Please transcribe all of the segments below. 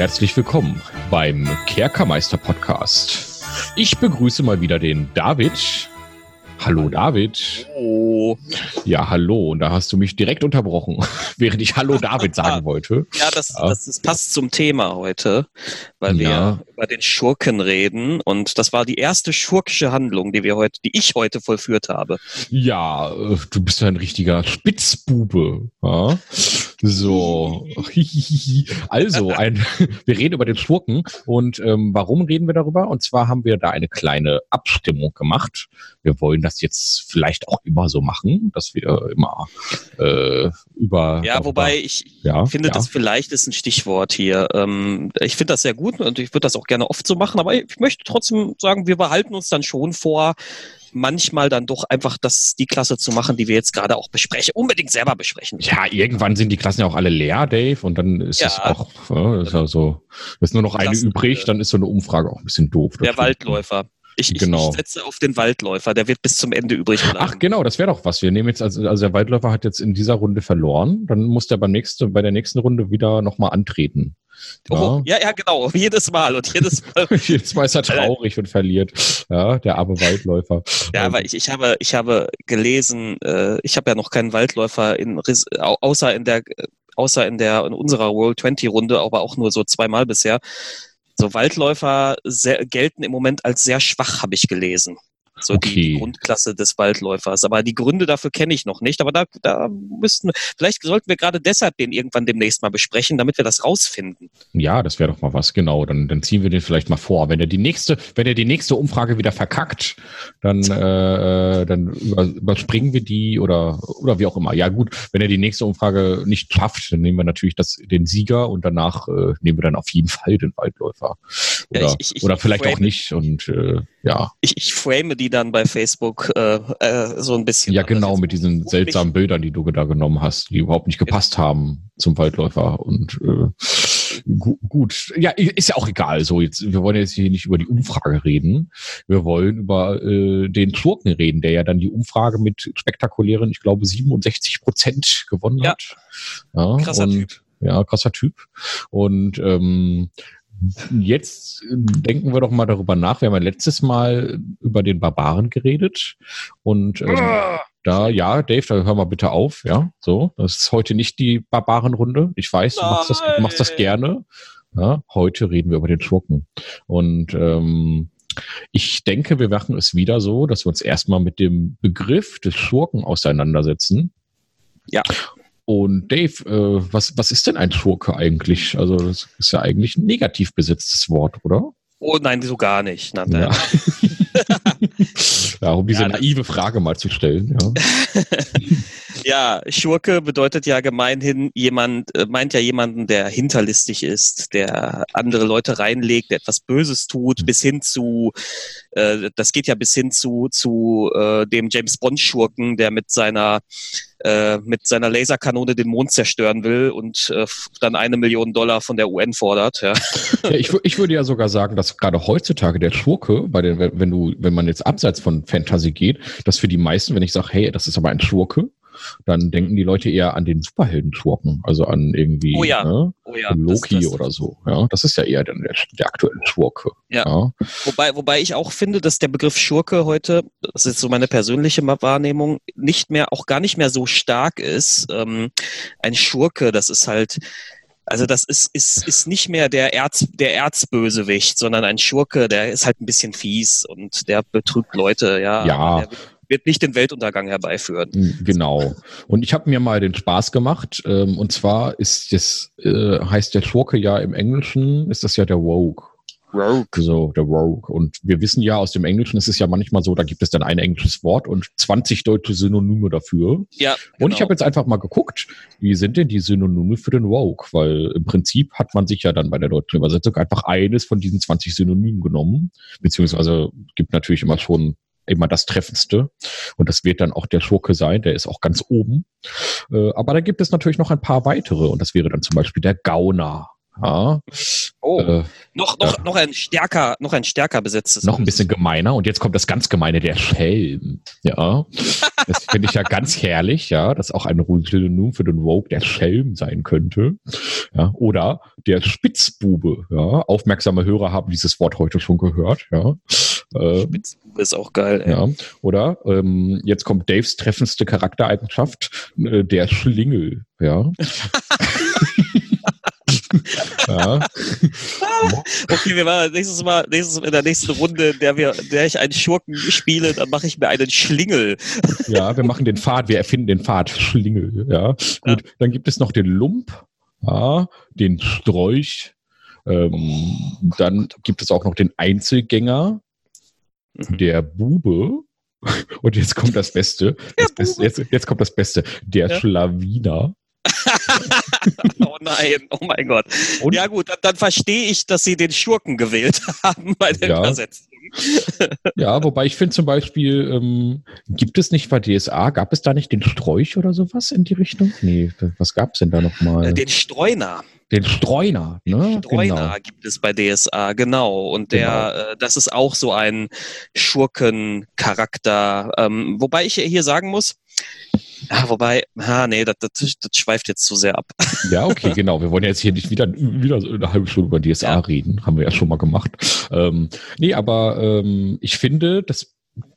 Herzlich willkommen beim Kerkermeister Podcast. Ich begrüße mal wieder den David. Hallo David. Oh. Ja, hallo. Und da hast du mich direkt unterbrochen, während ich Hallo David sagen wollte. Ja, das, das, das passt zum Thema heute, weil wir Ja. über den Schurken reden. Und das war die erste schurkische Handlung, die wir heute, die ich heute vollführt habe. Ja, äh, du bist ja ein richtiger Spitzbube. Ja? So. Also, ein, wir reden über den Schurken. Und ähm, warum reden wir darüber? Und zwar haben wir da eine kleine Abstimmung gemacht. Wir wollen das jetzt vielleicht auch immer so machen, dass wir immer äh, über. Ja, darüber- wobei ich Ja, finde, ja. das vielleicht ist ein Stichwort hier. Ähm, ich finde das sehr gut und ich würde das auch gerne oft so machen, aber ich möchte trotzdem sagen, wir behalten uns dann schon vor, manchmal dann doch einfach das, die Klasse zu machen, die wir jetzt gerade auch besprechen, unbedingt selber besprechen. Ja, irgendwann sind die Klassen ja auch alle leer, Dave, und dann ist Ja. es auch, äh, ist ja so, ist nur noch eine Klassen- übrig, dann ist so eine Umfrage auch ein bisschen doof. Der Waldläufer. Ich, Genau. ich setze auf den Waldläufer, der wird bis zum Ende übrig bleiben. Ach genau, das wäre doch was. Wir nehmen jetzt, also, also der Waldläufer hat jetzt in dieser Runde verloren, dann muss der beim nächsten, bei der nächsten Runde wieder nochmal antreten. Oh, ja, ja, genau. Jedes Mal und jedes Mal. Jedes Mal ist er traurig und verliert. Ja, der arme Waldläufer. Ja, Ähm, aber ich, ich habe, ich habe gelesen, äh, ich habe ja noch keinen Waldläufer in außer in der, außer in der in unserer World 20 Runde, aber auch nur so zweimal bisher. So Waldläufer sehr, gelten im Moment als sehr schwach, habe ich gelesen. So die, die Okay. Grundklasse des Waldläufers. Aber die Gründe dafür kenne ich noch nicht. Aber da, da müssten, vielleicht sollten wir gerade deshalb den irgendwann demnächst mal besprechen, damit wir das rausfinden. Ja, das wäre doch mal was, genau. Dann, dann ziehen wir den vielleicht mal vor. Wenn er die nächste, wenn er die nächste Umfrage wieder verkackt, dann, äh, dann über, überspringen wir die oder, oder wie auch immer. Ja, gut, wenn er die nächste Umfrage nicht schafft, dann nehmen wir natürlich das, den Sieger und danach äh, nehmen wir dann auf jeden Fall den Waldläufer. Oder, Ja, ich- ich- oder vielleicht auch frame- nicht. Und äh, ja. Ich, ich frame die dann bei Facebook äh, äh, so ein bisschen. Ja, genau, mit diesen seltsamen Bildern, die du da genommen hast, die überhaupt nicht gepasst haben zum Waldläufer. Und äh, gu gut, ja, ist ja auch egal. So, jetzt, wir wollen jetzt hier nicht über die Umfrage reden. Wir wollen über äh, den Schurken reden, der ja dann die Umfrage mit spektakulären, ich glaube, 67 Prozent gewonnen Ja. hat. Ja, Krasser Typ. Ja, krasser Typ. Und ähm, Jetzt äh, denken wir doch mal darüber nach. Wir haben ja letztes Mal über den Barbaren geredet. Und ähm, da, ja, Dave, da hör mal bitte auf, ja. So, das ist heute nicht die Barbarenrunde. Ich weiß, du machst das, du machst das gerne. Ja, heute reden wir über den Schurken. Und ähm, ich denke, wir machen es wieder so, dass wir uns erstmal mit dem Begriff des Schurken auseinandersetzen. Ja. Und Dave, äh, was, was ist denn ein Schurke eigentlich? Also, das ist ja eigentlich ein negativ besetztes Wort, oder? Oh nein, so gar nicht. Nein, nein. Ja. ja, um diese Ja, naive Frage mal zu stellen. Ja. Ja, Schurke bedeutet ja gemeinhin jemand, äh, meint ja jemanden, der hinterlistig ist, der andere Leute reinlegt, der etwas Böses tut, bis hin zu, äh, das geht ja bis hin zu, zu äh, dem James Bond Schurken, der mit seiner äh, mit seiner Laserkanone den Mond zerstören will und äh, dann eine Million Dollar von der UN fordert. Ja. Ja, ich, ich würde ja sogar sagen, dass gerade heutzutage der Schurke, bei den, wenn du, wenn man jetzt abseits von Fantasy geht, dass für die meisten, wenn ich sage, hey, das ist aber ein Schurke, dann denken die Leute eher an den Superhelden-Schurken, also an irgendwie Oh ja. ne, Oh ja, an das- Loki das- oder so. Ja, das ist ja eher dann der, der aktuelle Schurke. Ja. Wobei, wobei ich auch finde, dass der Begriff Schurke heute, das ist so meine persönliche Wahrnehmung, nicht mehr, auch gar nicht mehr so stark ist. Ähm, ein Schurke, das ist halt, also das ist, ist, ist nicht mehr der Erz, der Erzbösewicht, sondern ein Schurke, der ist halt ein bisschen fies und der betrügt Leute, ja. Ja. Der wird nicht den Weltuntergang herbeiführen. Mm, Genau. Und ich habe mir mal den Spaß gemacht. Ähm, und zwar ist das, äh, heißt der Schurke ja im Englischen, ist das ja der Rogue. Rogue. So, der Rogue. Und wir wissen ja aus dem Englischen, es ist ja manchmal so, da gibt es dann ein englisches Wort und 20 deutsche Synonyme dafür. Ja. Und ich genau. habe jetzt einfach mal geguckt, wie sind denn die Synonyme für den Rogue? Weil im Prinzip hat man sich ja dann bei der deutschen Übersetzung einfach eines von diesen 20 Synonymen genommen. Beziehungsweise gibt natürlich immer schon immer das Treffendste. Und das wird dann auch der Schurke sein, der ist auch ganz oben. Äh, aber da gibt es natürlich noch ein paar weitere. Und das wäre dann zum Beispiel der Gauner. Ja. Oh, Äh, noch, noch, ja. noch ein stärker, noch ein stärker besetztes. noch ein bisschen gemeiner. Und jetzt kommt das ganz Gemeine, der Schelm. Ja. Das finde ich ja ganz herrlich, ja, dass auch ein Synonym für den Rogue der Schelm sein könnte. Ja. Oder der Spitzbube. Ja. Aufmerksame Hörer haben dieses Wort heute schon gehört. Ja. Äh, Spitzbube ist auch geil. Ey. ja. Oder ähm, jetzt kommt Daves treffendste Charaktereigenschaft, äh, der Schlingel. Ja. ja. Okay, wir machen nächstes Mal, nächstes, in der nächsten Runde, in der wir, in der ich einen Schurken spiele, dann mache ich mir einen Schlingel. Ja, wir machen den Pfad, wir erfinden den Pfad, Schlingel, ja. Gut, dann gibt es noch den Lump, ja, den Strolch, ähm, dann gibt es auch noch den Einzelgänger, Mhm. der Bube, und jetzt kommt das Beste, das Beste jetzt, jetzt kommt das Beste, der Ja. Schlawiner. Oh nein, oh mein Gott. Und- ja gut, dann, dann verstehe ich, dass sie den Schurken gewählt haben bei der Ja. Übersetzung. Ja, wobei ich finde zum Beispiel, ähm, gibt es nicht bei DSA, gab es da nicht den Strolch oder sowas in die Richtung? Nee, was gab es denn da nochmal? Äh, Den Streuner. Den Streuner, ne? Streuner Genau. gibt es bei DSA, genau. Und der, äh, das ist auch so ein Schurkencharakter. Ähm, wobei ich hier sagen muss, ah, wobei, ah, nee, das, das, das schweift jetzt zu sehr ab. Ja, okay, genau. Wir wollen jetzt hier nicht wieder, wieder eine halbe Stunde über DSA Ja. reden. Haben wir ja schon mal gemacht. Ähm, nee, aber ähm, ich finde, dass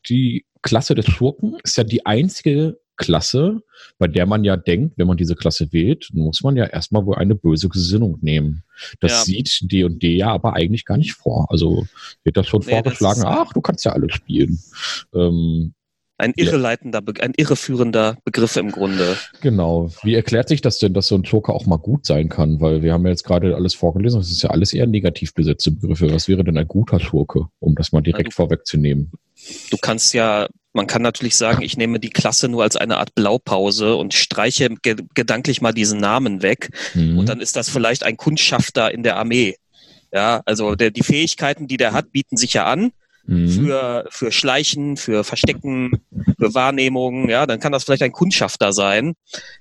die Klasse des Schurken ist ja die einzige Klasse, bei der man ja denkt, wenn man diese Klasse wählt, muss man ja erstmal wohl eine böse Gesinnung nehmen. Das Ja. sieht D und D ja aber eigentlich gar nicht vor. Also wird das schon Nee, das vorgeschlagen, ist- ach, du kannst ja alles spielen. Ähm, Ein irreleitender, ein irreführender Begriff im Grunde. Genau. Wie erklärt sich das denn, dass so ein Joker auch mal gut sein kann? Weil wir haben ja jetzt gerade alles vorgelesen, das ist ja alles eher negativ besetzte Begriffe. Was wäre denn ein guter Schurke, um das mal direkt du- vorwegzunehmen? Du kannst ja, man kann natürlich sagen, ich nehme die Klasse nur als eine Art Blaupause und streiche ge gedanklich mal diesen Namen weg. Mhm. Und dann ist das vielleicht ein Kundschafter in der Armee. Ja, also der, die Fähigkeiten, die der hat, bieten sich ja an Mhm. für, für Schleichen, für Verstecken, für Wahrnehmung. Ja, dann kann das vielleicht ein Kundschafter sein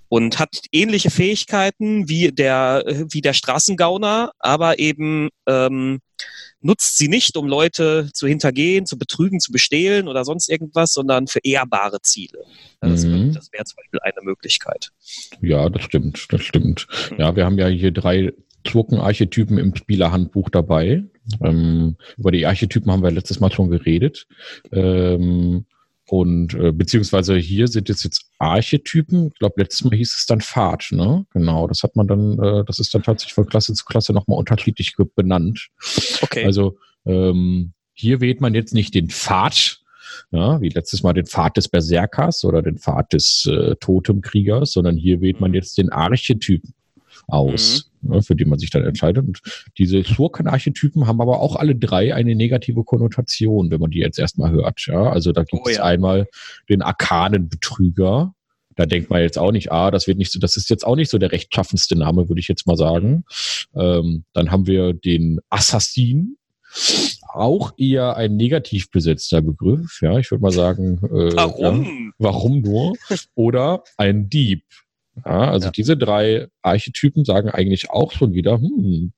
und hat ähnliche Fähigkeiten wie der, wie der Straßengauner, aber eben ähm, nutzt sie nicht, um Leute zu hintergehen, zu betrügen, zu bestehlen oder sonst irgendwas, sondern für ehrbare Ziele. Das Mhm. das wäre zum Beispiel eine Möglichkeit. Ja, das stimmt, das stimmt. Mhm. Ja, wir haben ja hier drei Schurkenarchetypen im Spielerhandbuch dabei. Ähm, über die Archetypen haben wir letztes Mal schon geredet. Ähm, und äh, beziehungsweise hier sind jetzt jetzt Archetypen. Ich glaube, letztes Mal hieß es dann Pfad, ne? Genau, das hat man dann, äh, das ist dann tatsächlich von Klasse zu Klasse nochmal unterschiedlich benannt. Okay. Also ähm, hier wählt man jetzt nicht den Pfad, ja, wie letztes Mal den Pfad des Berserkers oder den Pfad des äh, Totemkriegers, sondern hier wählt man jetzt den Archetyp aus, ne, für den man sich dann entscheidet. Und diese Schurken-Archetypen haben aber auch alle drei eine negative Konnotation, wenn man die jetzt erstmal hört. Ja? Also da gibt Oh es ja. einmal den arkanen Betrüger. Da denkt man jetzt auch nicht, ah, das wird nicht so, das ist jetzt auch nicht so der rechtschaffenste Name, würde ich jetzt mal sagen. Ähm, dann haben wir den Assassin, auch eher ein negativ besetzter Begriff. Ja, ich würde mal sagen, äh, Ja, Warum? warum nur? Oder ein Dieb. Ja, also Ja. diese drei Archetypen sagen eigentlich auch schon wieder, hm,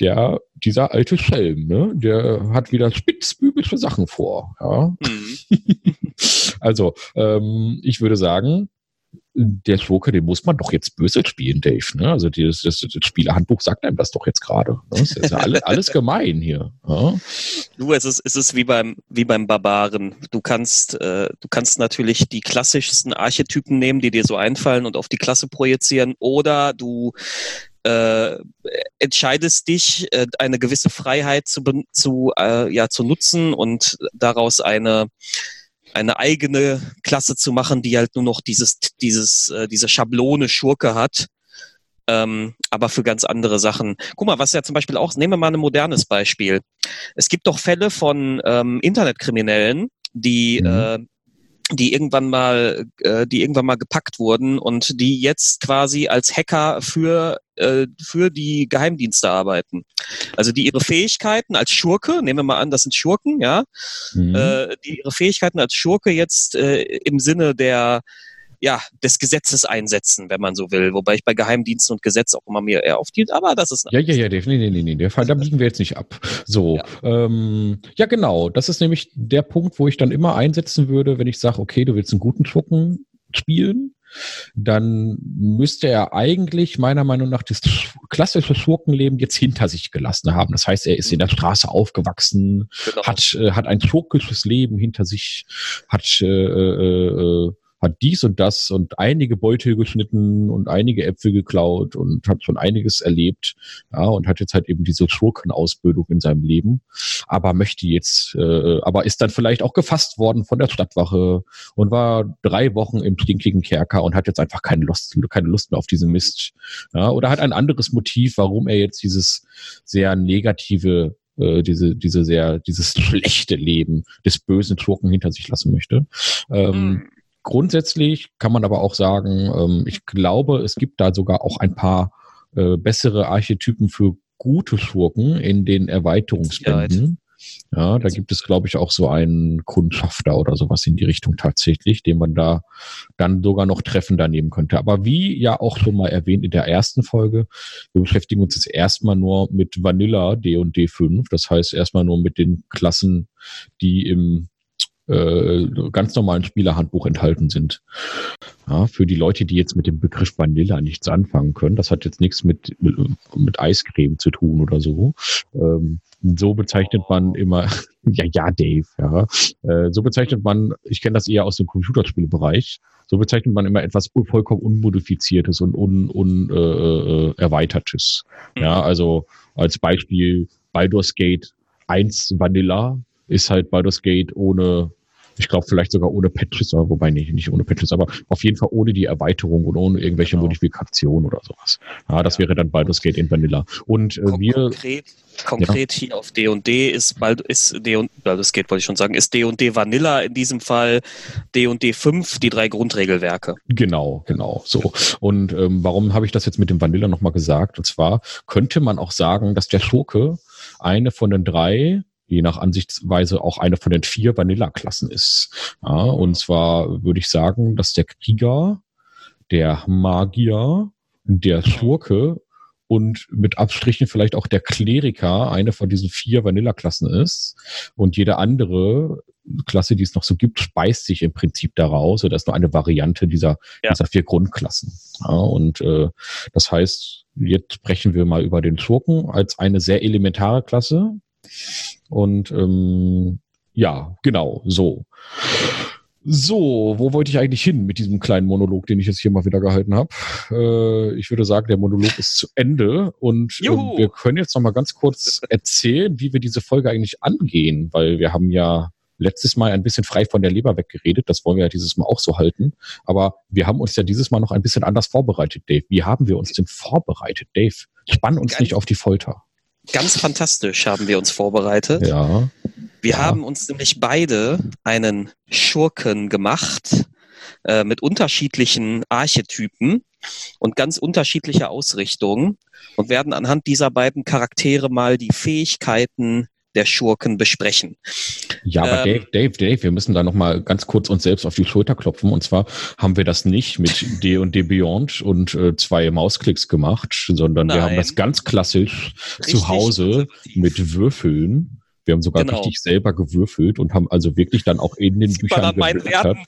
der, dieser alte Schelm, ne, der hat wieder spitzbübische Sachen vor. Ja. Hm. Also, ähm, ich würde sagen, der Schurke, den muss man doch jetzt böse spielen, Dave. Ne? Also dieses, das, das Spielerhandbuch sagt einem das doch jetzt gerade. Ne? Das ist ja alles, alles gemein hier. Ja? Du, es ist, es ist wie beim, wie beim Barbaren. Du kannst, äh, du kannst natürlich die klassischsten Archetypen nehmen, die dir so einfallen und auf die Klasse projizieren, oder du äh, entscheidest dich, äh, eine gewisse Freiheit zu, zu, äh, ja, zu nutzen und daraus eine eine eigene Klasse zu machen, die halt nur noch dieses, dieses, äh, diese Schablone Schurke hat, ähm, aber für ganz andere Sachen. Guck mal, was ja zum Beispiel auch, nehmen wir mal ein modernes Beispiel. Es gibt doch Fälle von ähm, Internetkriminellen, die, Mhm. äh, die irgendwann mal, äh, die irgendwann mal gepackt wurden und die jetzt quasi als Hacker für äh, für die Geheimdienste arbeiten. Also die ihre Fähigkeiten als Schurke, nehmen wir mal an, das sind Schurken, ja, Mhm. äh, die ihre Fähigkeiten als Schurke jetzt äh, im Sinne der ja, des Gesetzes einsetzen, wenn man so will. Wobei ich bei Geheimdiensten und Gesetz auch immer mehr eher aufhielt, aber das ist. Ja, ja, ja, definitiv. Nee, nee, nee, der Fall, da biegen wir jetzt nicht ab. So, ja. Ähm, ja, genau. Das ist nämlich der Punkt, wo ich dann immer einsetzen würde, wenn ich sage, okay, du willst einen guten Schurken spielen, dann müsste er eigentlich meiner Meinung nach das klassische Schurkenleben jetzt hinter sich gelassen haben. Das heißt, er ist in der Straße aufgewachsen, genau. hat, äh, hat ein schurkisches Leben hinter sich, hat äh, äh, äh hat dies und das und einige Beutel geschnitten und einige Äpfel geklaut und hat schon einiges erlebt, ja, und hat jetzt halt eben diese Schurkenausbildung in seinem Leben, aber möchte jetzt, äh, aber ist dann vielleicht auch gefasst worden von der Stadtwache und war drei Wochen im stinkigen Kerker und hat jetzt einfach keine Lust, keine Lust mehr auf diesen Mist, ja, oder hat ein anderes Motiv, warum er jetzt dieses sehr negative äh, diese, diese sehr, dieses schlechte Leben des bösen Schurken hinter sich lassen möchte. Ähm, mhm. Grundsätzlich kann man aber auch sagen, ähm, ich glaube, es gibt da sogar auch ein paar äh, bessere Archetypen für gute Schurken in den Erweiterungsbänden. Ja, da gibt es, glaube ich, auch so einen Kundschafter oder sowas in die Richtung tatsächlich, den man da dann sogar noch treffender nehmen könnte. Aber wie ja auch schon mal erwähnt in der ersten Folge, wir beschäftigen uns jetzt erstmal nur mit Vanilla D und D5. Das heißt erstmal nur mit den Klassen, die im äh, ganz normalen Spielerhandbuch enthalten sind. Ja, für die Leute, die jetzt mit dem Begriff Vanilla nichts anfangen können, das hat jetzt nichts mit, mit, mit Eiscreme zu tun oder so. Ähm, so bezeichnet man immer, ja, ja, Dave, ja. Äh, so bezeichnet man, ich kenne das eher aus dem Computerspielbereich, so bezeichnet man immer etwas vollkommen unmodifiziertes und un, un, äh, äh, erweitertes. Ja, mhm. also als Beispiel Baldur's Gate 1 Vanilla ist halt Baldur's Gate ohne ich glaube vielleicht sogar ohne Patches, wobei nicht, nicht ohne Patches, aber auf jeden Fall ohne die Erweiterung und ohne irgendwelche genau. Modifikationen oder sowas. Ja, das ja. wäre dann Baldur's Gate in Vanilla. Und äh, wir konkret, konkret ja. hier auf D&D ist Bald ist D und Baldur's Gate wollte ich schon sagen, ist D&D Vanilla in diesem Fall D&D 5 die drei Grundregelwerke. Genau, genau, so. Und ähm, warum habe ich das jetzt mit dem Vanilla nochmal gesagt? Und zwar könnte man auch sagen, dass der Schurke eine von den drei je nach Ansichtsweise auch eine von den vier Vanilla-Klassen ist. Ja, und zwar würde ich sagen, dass der Krieger, der Magier, der Schurke und mit Abstrichen vielleicht auch der Kleriker eine von diesen vier Vanilla-Klassen ist. Und jede andere Klasse, die es noch so gibt, speist sich im Prinzip daraus. Oder ist nur eine Variante dieser, ja. dieser vier Grundklassen. Ja, und äh, das heißt, jetzt sprechen wir mal über den Schurken als eine sehr elementare Klasse, und ähm, ja, genau, so. So, wo wollte ich eigentlich hin mit diesem kleinen Monolog, den ich jetzt hier mal wieder gehalten habe? Äh, ich würde sagen, der Monolog ist zu Ende und äh, wir können jetzt noch mal ganz kurz erzählen, wie wir diese Folge eigentlich angehen, weil wir haben ja letztes Mal ein bisschen frei von der Leber weggeredet. Das wollen wir ja dieses Mal auch so halten. Aber wir haben uns ja dieses Mal noch ein bisschen anders vorbereitet, Dave. Wie haben wir uns denn vorbereitet, Dave? Spann uns nicht auf die Folter. Ganz fantastisch haben wir uns vorbereitet. Ja. Wir ja. haben uns nämlich beide einen Schurken gemacht äh, mit unterschiedlichen Archetypen und ganz unterschiedlicher Ausrichtung und werden anhand dieser beiden Charaktere mal die Fähigkeiten der Schurken besprechen. Ja, aber ähm, Dave, Dave, Dave, wir müssen da nochmal ganz kurz uns selbst auf die Schulter klopfen. Und zwar haben wir das nicht mit D und D Beyond und äh, zwei Mausklicks gemacht, sondern nein. wir haben das ganz klassisch Richtig zu Hause mit Würfeln. Wir haben sogar genau. richtig selber gewürfelt und haben also wirklich dann auch in den Sieht Büchern gewertet.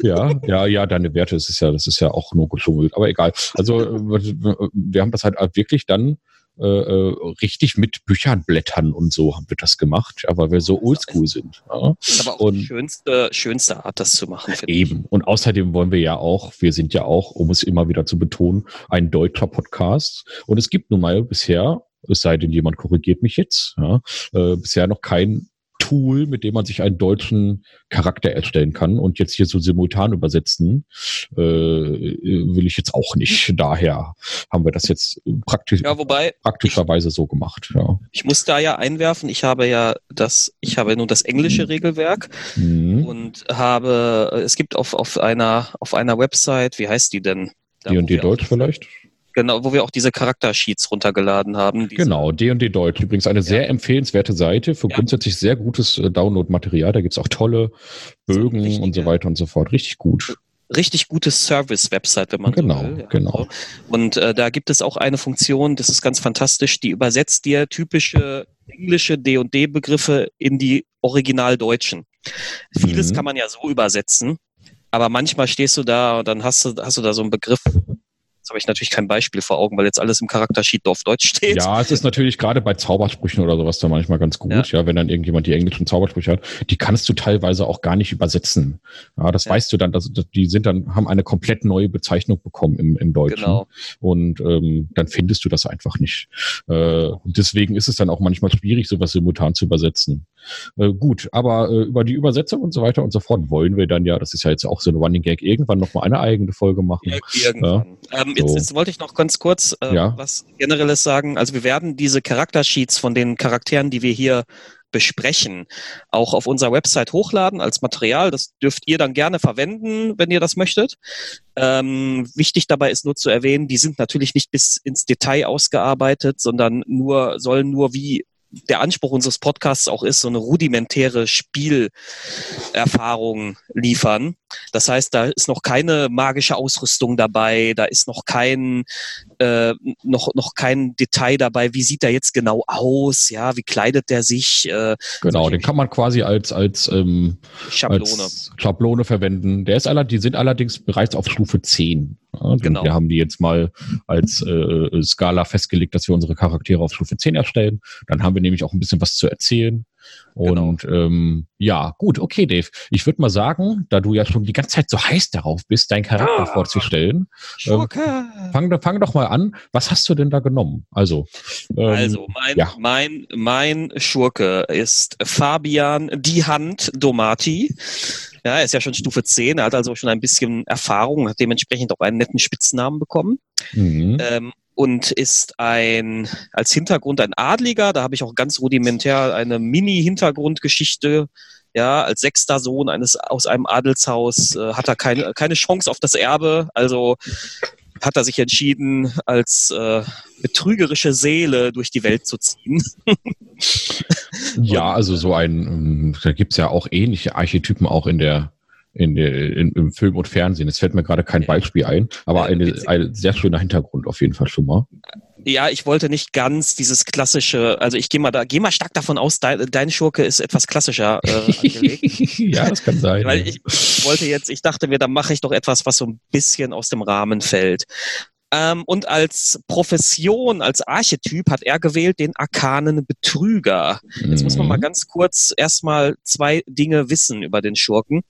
Ja, ja, ja, deine Werte, das ist ja, das ist ja auch nur geschummelt, aber egal. Also äh, wir haben das halt wirklich dann äh, äh, richtig mit Büchern blättern und so haben wir das gemacht, ja, weil wir so oldschool sind. Ja. Das ist aber auch und die schönste, schönste Art, das zu machen. Eben. Ich. Und außerdem wollen wir ja auch, wir sind ja auch, um es immer wieder zu betonen, ein deutscher Podcast. Und es gibt nun mal bisher, es sei denn, jemand korrigiert mich jetzt, ja, äh, bisher noch kein Tool, mit dem man sich einen deutschen Charakter erstellen kann. Und jetzt hier so simultan übersetzen, äh, will ich jetzt auch nicht. Daher haben wir das jetzt praktisch, ja, wobei praktischerweise so gemacht. Ja. Ich muss da ja einwerfen, ich habe ja das, ich habe nur das englische Regelwerk mhm. und habe, es gibt auf, auf einer, auf einer Website, wie heißt die denn? die und die Deutsch vielleicht? Genau, wo wir auch diese Charaktersheets runtergeladen haben. Genau, D&D Deutsch. Übrigens eine ja. sehr empfehlenswerte Seite für ja. grundsätzlich sehr gutes äh, Download-Material. Da gibt's auch tolle Bögen so, und so weiter und so fort. Richtig gut. richtig gute Service-Website, wenn man Genau, so will. Ja, genau. Und äh, da gibt es auch eine Funktion, das ist ganz fantastisch, die übersetzt dir typische englische D&D-Begriffe in die originaldeutschen. Vieles Mhm. kann man ja so übersetzen, aber manchmal stehst du da und dann hast du, hast du da so einen Begriff. Jetzt habe ich natürlich kein Beispiel vor Augen, weil jetzt alles im Charaktersheet auf Deutsch steht. Ja, es ist natürlich gerade bei Zaubersprüchen oder sowas da manchmal ganz gut, Ja. ja. wenn dann irgendjemand die englischen Zaubersprüche hat. Die kannst du teilweise auch gar nicht übersetzen. Ja, das Ja. weißt du dann, dass, die sind dann, haben eine komplett neue Bezeichnung bekommen im, im Deutschen. Genau. Und ähm, dann findest du das einfach nicht. Äh, und deswegen ist es dann auch manchmal schwierig, sowas simultan zu übersetzen. Äh, gut, aber äh, über die Übersetzung und so weiter und so fort wollen wir dann ja, das ist ja jetzt auch so ein Running Gag, irgendwann nochmal eine eigene Folge machen. Ir- Irgendwann. Ähm, jetzt, So. jetzt wollte ich noch ganz kurz äh, Ja. was Generelles sagen. Also wir werden diese Charaktersheets von den Charakteren, die wir hier besprechen, auch auf unserer Website hochladen als Material. Das dürft ihr dann gerne verwenden, wenn ihr das möchtet. Ähm, wichtig dabei ist nur zu erwähnen, die sind natürlich nicht bis ins Detail ausgearbeitet, sondern nur sollen nur wie der Anspruch unseres Podcasts auch ist, so eine rudimentäre Spielerfahrung liefern. Das heißt, da ist noch keine magische Ausrüstung dabei, da ist noch kein äh, noch noch kein Detail dabei. Wie sieht er jetzt genau aus? Ja, wie kleidet der sich? Äh, Genau, den kann man quasi als, als, ähm, Schablone. als Schablone verwenden. Der ist aller, die sind allerdings bereits auf Stufe 10. Ja, Genau. Wir haben die jetzt mal als äh, Skala festgelegt, dass wir unsere Charaktere auf Stufe 10 erstellen. Dann haben wir nämlich auch ein bisschen was zu erzählen. Genau. Und ähm, ja, gut, okay, Dave. Ich würde mal sagen, da du ja schon die ganze Zeit so heiß darauf bist, deinen Charakter Ah. vorzustellen, Schurke. fang, doch- fang doch mal an. Was hast du denn da genommen? Also, ähm, Also, mein, ja. mein, mein Schurke ist Fabian Die Hand Domati. Ja, er ist ja schon Stufe 10, er hat also schon ein bisschen Erfahrung, hat dementsprechend auch einen netten Spitznamen bekommen. mhm. Ähm, und ist ein als Hintergrund ein Adliger. Da habe ich auch ganz rudimentär eine Mini-Hintergrundgeschichte. Ja, als sechster Sohn eines aus einem Adelshaus äh, hat er keine, keine Chance auf das Erbe. Also hat er sich entschieden, als äh, betrügerische Seele durch die Welt zu ziehen. Ja, also so ein, ähm, da gibt's ja auch ähnliche Archetypen auch in der, in der, in, im Film und Fernsehen. Es fällt mir gerade kein. Beispiel ein, aber Äh, eine, witzig. ein sehr schöner Hintergrund auf jeden Fall schon mal. Ja, ich wollte nicht ganz dieses klassische, also ich gehe mal da, gehe mal stark davon aus, dein, dein Schurke ist etwas klassischer äh, angelegt. ja, das kann sein. Weil ich, ich wollte jetzt, ich dachte mir, da mache ich doch etwas, was so ein bisschen aus dem Rahmen fällt. Ähm, und als Profession, als Archetyp hat er gewählt den arkanen Betrüger. Jetzt muss man mal Mhm. ganz kurz erstmal zwei Dinge wissen über den Schurken.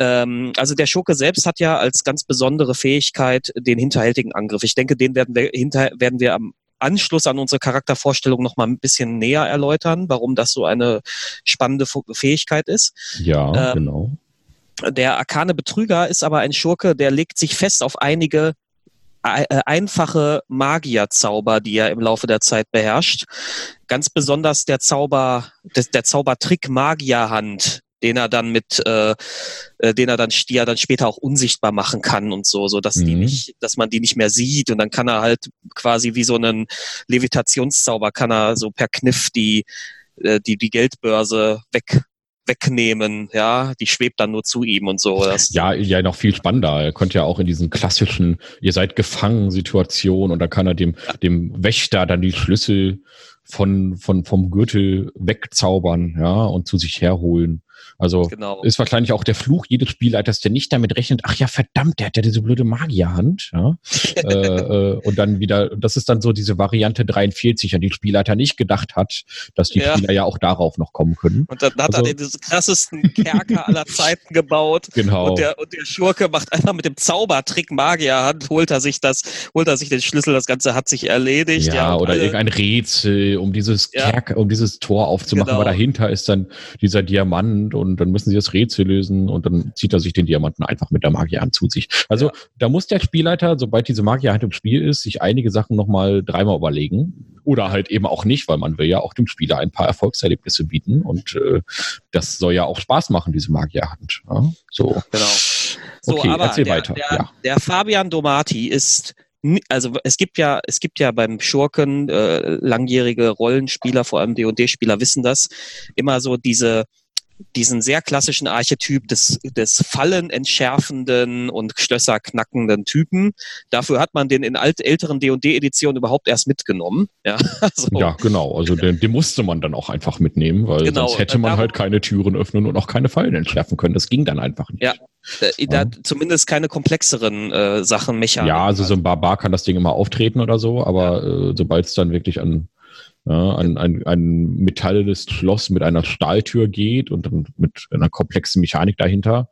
Ähm, also der Schurke selbst hat ja als ganz besondere Fähigkeit den hinterhältigen Angriff. Ich denke, den werden wir hinter, werden wir am Anschluss an unsere Charaktervorstellung noch mal ein bisschen näher erläutern, warum das so eine spannende Fähigkeit ist. ja, ähm, genau. Der arkane Betrüger ist aber ein Schurke, der legt sich fest auf einige ei- einfache Magierzauber, die er im Laufe der Zeit beherrscht. Ganz besonders der Zauber, der Zaubertrick Magierhand, den er dann mit, äh, äh, den er dann, die er dann später auch unsichtbar machen kann und so, so dass die Mhm. nicht, dass man die nicht mehr sieht und dann kann er halt quasi wie so einen Levitationszauber kann er so per Kniff die, äh, die, die Geldbörse weg, wegnehmen, ja, die schwebt dann nur zu ihm und so. Das, Ja, ja, noch viel spannender. Er könnte ja auch in diesen klassischen, ihr seid gefangen Situation und da kann er dem, dem Wächter dann die Schlüssel von, von, vom Gürtel wegzaubern, ja, und zu sich herholen. Also, genau. ist wahrscheinlich auch der Fluch jedes Spielleiters, der nicht damit rechnet, ach ja, verdammt, der hat ja diese blöde Magierhand. Ja? äh, äh, und dann wieder, das ist dann so diese Variante 43, an die Spielleiter nicht gedacht hat, dass die Ja. Spieler ja auch darauf noch kommen können. Und dann hat Also- er den krassesten Kerker aller Zeiten gebaut. Genau. Und der, und der Schurke macht einfach mit dem Zaubertrick Magierhand, holt er sich das, holt er sich den Schlüssel, das Ganze hat sich erledigt. ja, Ja, oder alle- irgendein Rätsel, um dieses Ja. Kerk, um dieses Tor aufzumachen, Genau. weil dahinter ist dann dieser Diamant und dann müssen sie das Rätsel lösen und dann zieht er sich den Diamanten einfach mit der Magierhand zu sich. Also Ja. da muss der Spielleiter, sobald diese Magierhand im Spiel ist, sich einige Sachen nochmal dreimal überlegen. Oder halt eben auch nicht, weil man will ja auch dem Spieler ein paar Erfolgserlebnisse bieten und äh, das soll ja auch Spaß machen, diese Magierhand. Ja? So. Genau. So, Okay, aber erzähl der, weiter, Der, ja. der Fabian Domati ist also es gibt ja es gibt ja beim Schurken äh, langjährige Rollenspieler, vor allem D&D-Spieler wissen das immer so diese diesen sehr klassischen Archetyp des, des Fallen entschärfenden und Schlösser knackenden Typen. Dafür hat man den in alt, älteren D&D-Editionen überhaupt erst mitgenommen. Ja, also, ja genau. Also den, den musste man dann auch einfach mitnehmen, weil genau, sonst hätte man halt keine Türen öffnen und auch keine Fallen entschärfen können. Das ging dann einfach nicht. Ja, da, zumindest keine komplexeren äh, Sachen, Mechaniken. Ja, also so ein Barbar kann das Ding immer auftreten oder so, aber ja. äh, sobald es dann wirklich an ja, ein, ein, ein metallenes Schloss mit einer Stahltür geht und dann mit einer komplexen Mechanik dahinter.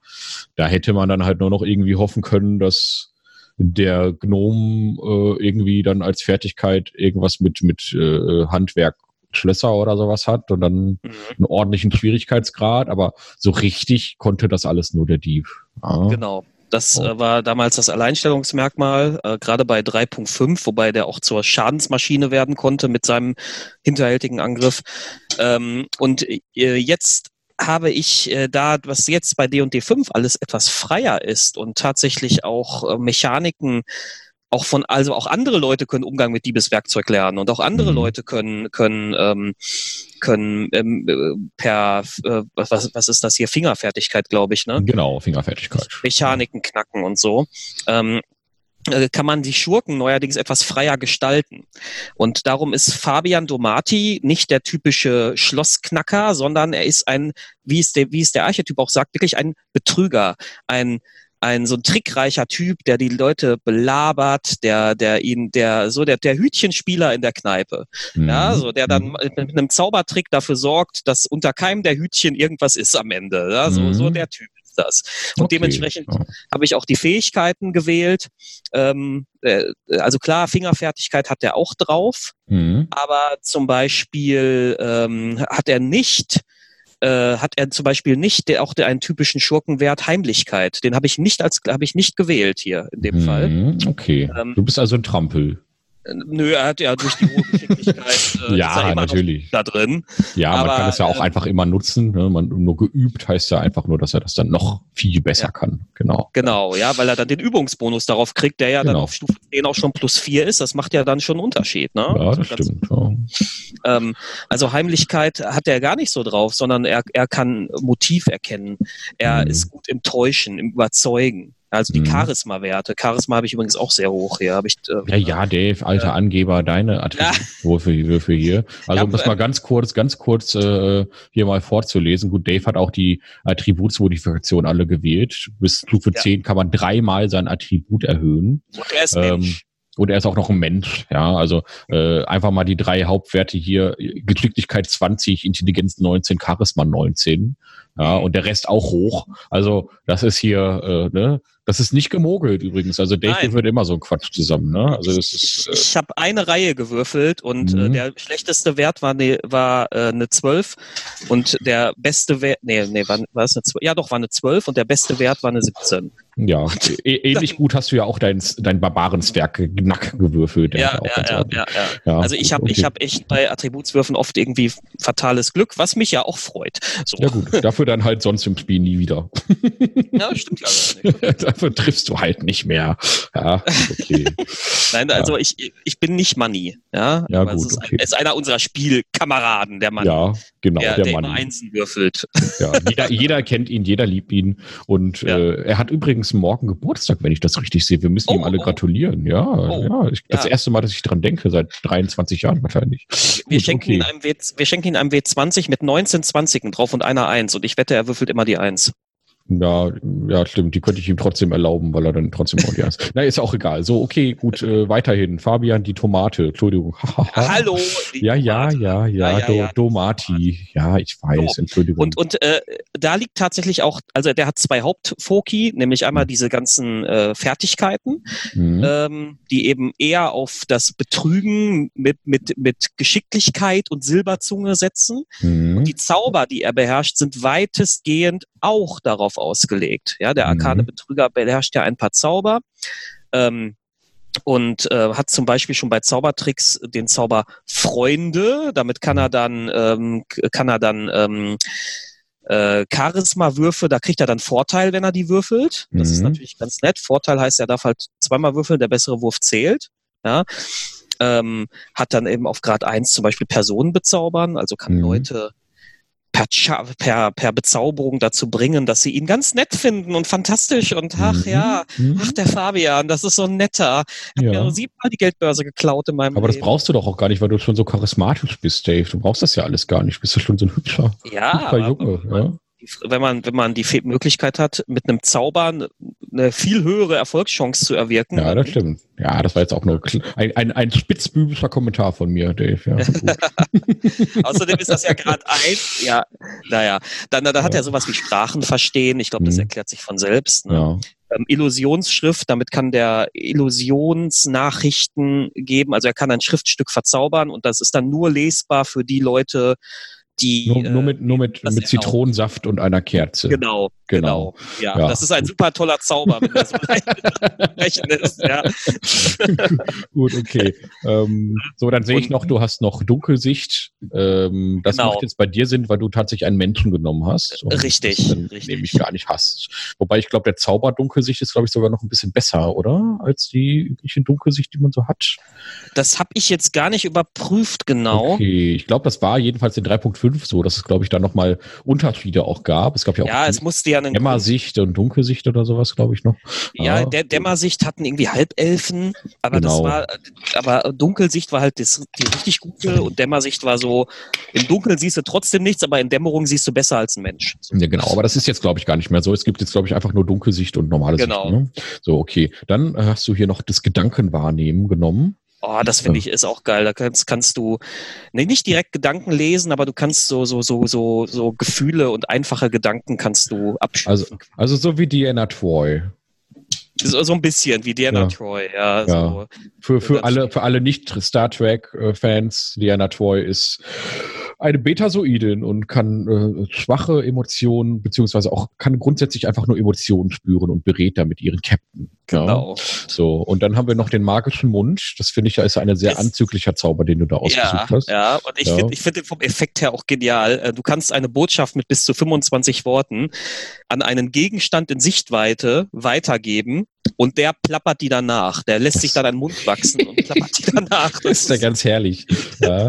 Da hätte man dann halt nur noch irgendwie hoffen können, dass der Gnome äh, irgendwie dann als Fertigkeit irgendwas mit, mit äh, Handwerk Schlösser oder sowas hat und dann mhm. einen ordentlichen Schwierigkeitsgrad, aber so richtig konnte das alles nur der Dieb. Ja. Genau. Das oh. äh, war damals das Alleinstellungsmerkmal, äh, gerade bei 3.5, wobei der auch zur Schadensmaschine werden konnte mit seinem hinterhältigen Angriff. Ähm, und äh, jetzt habe ich äh, da, was jetzt bei D&D 5 alles etwas freier ist und tatsächlich auch äh, Mechaniken auch von, also auch andere Leute können Umgang mit Diebeswerkzeug lernen und auch andere mhm. Leute können, können, ähm, können ähm, äh, per, äh, was, was ist das hier, Fingerfertigkeit, glaube ich, ne? Genau, Fingerfertigkeit. Mechaniken knacken und so. Ähm, äh, kann man die Schurken neuerdings etwas freier gestalten. Und darum ist Fabian Domati nicht der typische Schlossknacker, sondern er ist ein, wie es der, wie es der Archetyp auch sagt, wirklich ein Betrüger, ein ein so ein trickreicher Typ, der die Leute belabert, der, der ihn, der, so der, der Hütchenspieler in der Kneipe. Mhm. Ja, so der dann mhm. mit einem Zaubertrick dafür sorgt, dass unter keinem der Hütchen irgendwas ist am Ende. Ja, so, mhm. so der Typ ist das. Und okay. dementsprechend ja. habe ich auch die Fähigkeiten gewählt. Ähm, äh, also klar, Fingerfertigkeit hat er auch drauf, mhm. aber zum Beispiel ähm, hat er nicht äh, hat er zum Beispiel nicht der, auch der, einen typischen Schurkenwert Heimlichkeit. Den habe ich nicht als habe ich nicht gewählt hier in dem mhm, Fall. Okay. Ähm, du bist also ein Trampel. Nö, er hat ja durch die hohe Geschicklichkeit äh, ja, natürlich. da drin. Ja, Aber, man kann es ja auch äh, einfach immer nutzen. Ne? Man nur geübt heißt ja einfach nur, dass er das dann noch viel besser ja. kann. Genau. Genau, ja, weil er dann den Übungsbonus darauf kriegt, der ja genau. dann auf Stufe 10 auch schon plus 4 ist. Das macht ja dann schon einen Unterschied. Ne? Ja, das also stimmt. Ja. Ähm, also Heimlichkeit hat er gar nicht so drauf, sondern er, er kann Motiv erkennen. Er mhm. ist gut im Täuschen, im Überzeugen. Also die mhm. Charisma-Werte. Charisma habe ich übrigens auch sehr hoch hier. Hab ich, äh, ja, ja, Dave, alter äh, Angeber, deine Attributwürfe hier. Also um das mal ganz kurz, ganz kurz äh, hier mal vorzulesen. Gut, Dave hat auch die Attributsmodifikation alle gewählt. Bis Stufe ja. 10 kann man dreimal sein Attribut erhöhen. Und er ist ähm, Mensch. Und er ist auch noch ein Mensch, ja. Also äh, einfach mal die drei Hauptwerte hier: Geschicklichkeit 20, Intelligenz 19, Charisma 19. Ja, und der Rest auch hoch. Also das ist hier, äh, ne, das ist nicht gemogelt übrigens. Also Dave wird immer so ein Quatsch zusammen. Ne? Also das ist, äh ich habe eine Reihe gewürfelt und äh, mhm. äh, der schlechteste Wert war ne, war äh, eine 12 und der beste Wert, nee, nee, war, war es eine 12? Ja, doch, war eine 12 und der beste Wert war eine 17. Ja, e ähnlich gut hast du ja auch dein, dein Barbarenswerk Knack gewürfelt. Ja, ja, ja, ja, ja, Also ich habe okay. ich hab echt bei Attributswürfen oft irgendwie fatales Glück, was mich ja auch freut. So. Ja gut, dafür dann halt sonst im Spiel nie wieder. Ja, stimmt nicht. dafür triffst du halt nicht mehr. Ja, okay. Nein, also ja. ich, ich bin nicht Money. Ja, ja gut, es ist, okay. ist einer unserer Spielkameraden, der Mann. Ja, genau, der, der, der immer Einsen würfelt. Ja, jeder, jeder kennt ihn, jeder liebt ihn. Und ja. äh, er hat übrigens morgen Geburtstag, wenn ich das richtig sehe. Wir müssen oh, ihm alle oh, gratulieren. Ja, oh, ja, ich, das erste Mal, dass ich dran denke, seit 23 Jahren wahrscheinlich. Wir, Gut, schenken, okay. ihn einem w, wir schenken ihm einem W20 mit 19 20 drauf und einer Eins. Und ich wette, er würfelt immer die Eins. Ja, ja, stimmt. Die könnte ich ihm trotzdem erlauben, weil er dann trotzdem Audience ist. Na, ist auch egal. So, okay, gut, äh, weiterhin. Fabian, die Tomate. Entschuldigung. Hallo. Ja, ja, ja, ja, ja, Do, ja, Domati. Ja, ich weiß. So. Entschuldigung. Und, und äh, da liegt tatsächlich auch, also der hat zwei Hauptfoki, nämlich einmal mhm. diese ganzen äh, Fertigkeiten, mhm. ähm, die eben eher auf das Betrügen mit, mit, mit Geschicklichkeit und Silberzunge setzen. Mhm. Und die Zauber, die er beherrscht, sind weitestgehend auch darauf ausgelegt. Ja, der arkane mhm. Betrüger beherrscht ja ein paar Zauber. Ähm, und äh, hat zum Beispiel schon bei Zaubertricks den Zauber Freunde. Damit kann er dann ähm, kann er dann ähm, äh, Charisma-Würfe, da kriegt er dann Vorteil, wenn er die würfelt. Das mhm. ist natürlich ganz nett. Vorteil heißt, er darf halt zweimal würfeln, der bessere Wurf zählt. Ja. Ähm, hat dann eben auf Grad 1 zum Beispiel Personen bezaubern, also kann mhm. Leute per, per, per Bezauberung dazu bringen, dass sie ihn ganz nett finden und fantastisch und ach mhm. ja, mhm. ach der Fabian, das ist so ein netter. Hat ja. mir siebenmal die Geldbörse geklaut in meinem Aber Leben. das brauchst du doch auch gar nicht, weil du schon so charismatisch bist, Dave. Du brauchst das ja alles gar nicht. Bist du schon so ein hübscher, ja, hübscher Junge. Ja? Wenn man, wenn man die Möglichkeit hat, mit einem Zaubern eine viel höhere Erfolgschance zu erwirken. Ja, das stimmt. Ja, das war jetzt auch nur ein, ein, ein spitzbübischer Kommentar von mir, Dave. Ja, Außerdem ist das ja gerade ein, ja, naja, dann, dann hat ja. er sowas wie Sprachen verstehen. Ich glaube, das mhm. erklärt sich von selbst. Ne? Ja. Ähm, Illusionsschrift, damit kann der Illusionsnachrichten geben. Also er kann ein Schriftstück verzaubern und das ist dann nur lesbar für die Leute, die. Nur, nur mit, nur mit, mit Zitronensaft und einer Kerze. Genau, genau. genau. Ja, ja, das ist ein super toller Zauber, wenn das so ist. Ja. Gut, okay. Ähm, so, dann sehe ich noch, du hast noch Dunkelsicht. Ähm, das genau. macht jetzt bei dir Sinn, weil du tatsächlich einen Menschen genommen hast. Richtig, richtig. Nämlich gar nicht hast. Wobei ich glaube, der Zauber Dunkelsicht ist, glaube ich, sogar noch ein bisschen besser, oder? Als die übliche Dunkelsicht, die man so hat. Das habe ich jetzt gar nicht überprüft, genau. Okay, ich glaube, das war jedenfalls in 3.5 5 so, dass es, glaube ich, da nochmal Unterschiede auch gab. Es gab ja auch ja, es musste ja einen Dämmersicht und Dunkelsicht oder sowas, glaube ich, noch. Ja, der Dämmersicht hatten irgendwie Halbelfen, aber genau. das war, aber Dunkelsicht war halt das, die richtig gute und Dämmersicht war so, im Dunkeln siehst du trotzdem nichts, aber in Dämmerung siehst du besser als ein Mensch. Ja, genau, aber das ist jetzt, glaube ich, gar nicht mehr so. Es gibt jetzt, glaube ich, einfach nur Dunkelsicht und normale genau. Sicht. Ne? So, okay. Dann hast du hier noch das Gedankenwahrnehmen genommen. Oh, das finde ich ist auch geil. Da kannst, kannst du nee, nicht direkt Gedanken lesen, aber du kannst so, so, so, so, so Gefühle und einfache Gedanken kannst du abschließen. Also, also so wie Diana Troy. So, so ein bisschen wie Diana ja. Troy, ja. ja. So. Für, für, alle, für alle Nicht-Star Trek-Fans, Diana Troy ist eine Betasoidin und kann äh, schwache Emotionen, beziehungsweise auch kann grundsätzlich einfach nur Emotionen spüren und berät damit ihren Captain. Genau. Ja. So, und dann haben wir noch den magischen Mund. Das finde ich ja ist ein sehr ist, anzüglicher Zauber, den du da ausgesucht ja, hast. Ja, und ich ja. finde ich find den vom Effekt her auch genial. Äh, du kannst eine Botschaft mit bis zu 25 Worten an einen Gegenstand in Sichtweite weitergeben und der plappert die danach. Der lässt sich dann einen Mund wachsen und plappert die danach. Das, das ist ja ganz herrlich. Ja.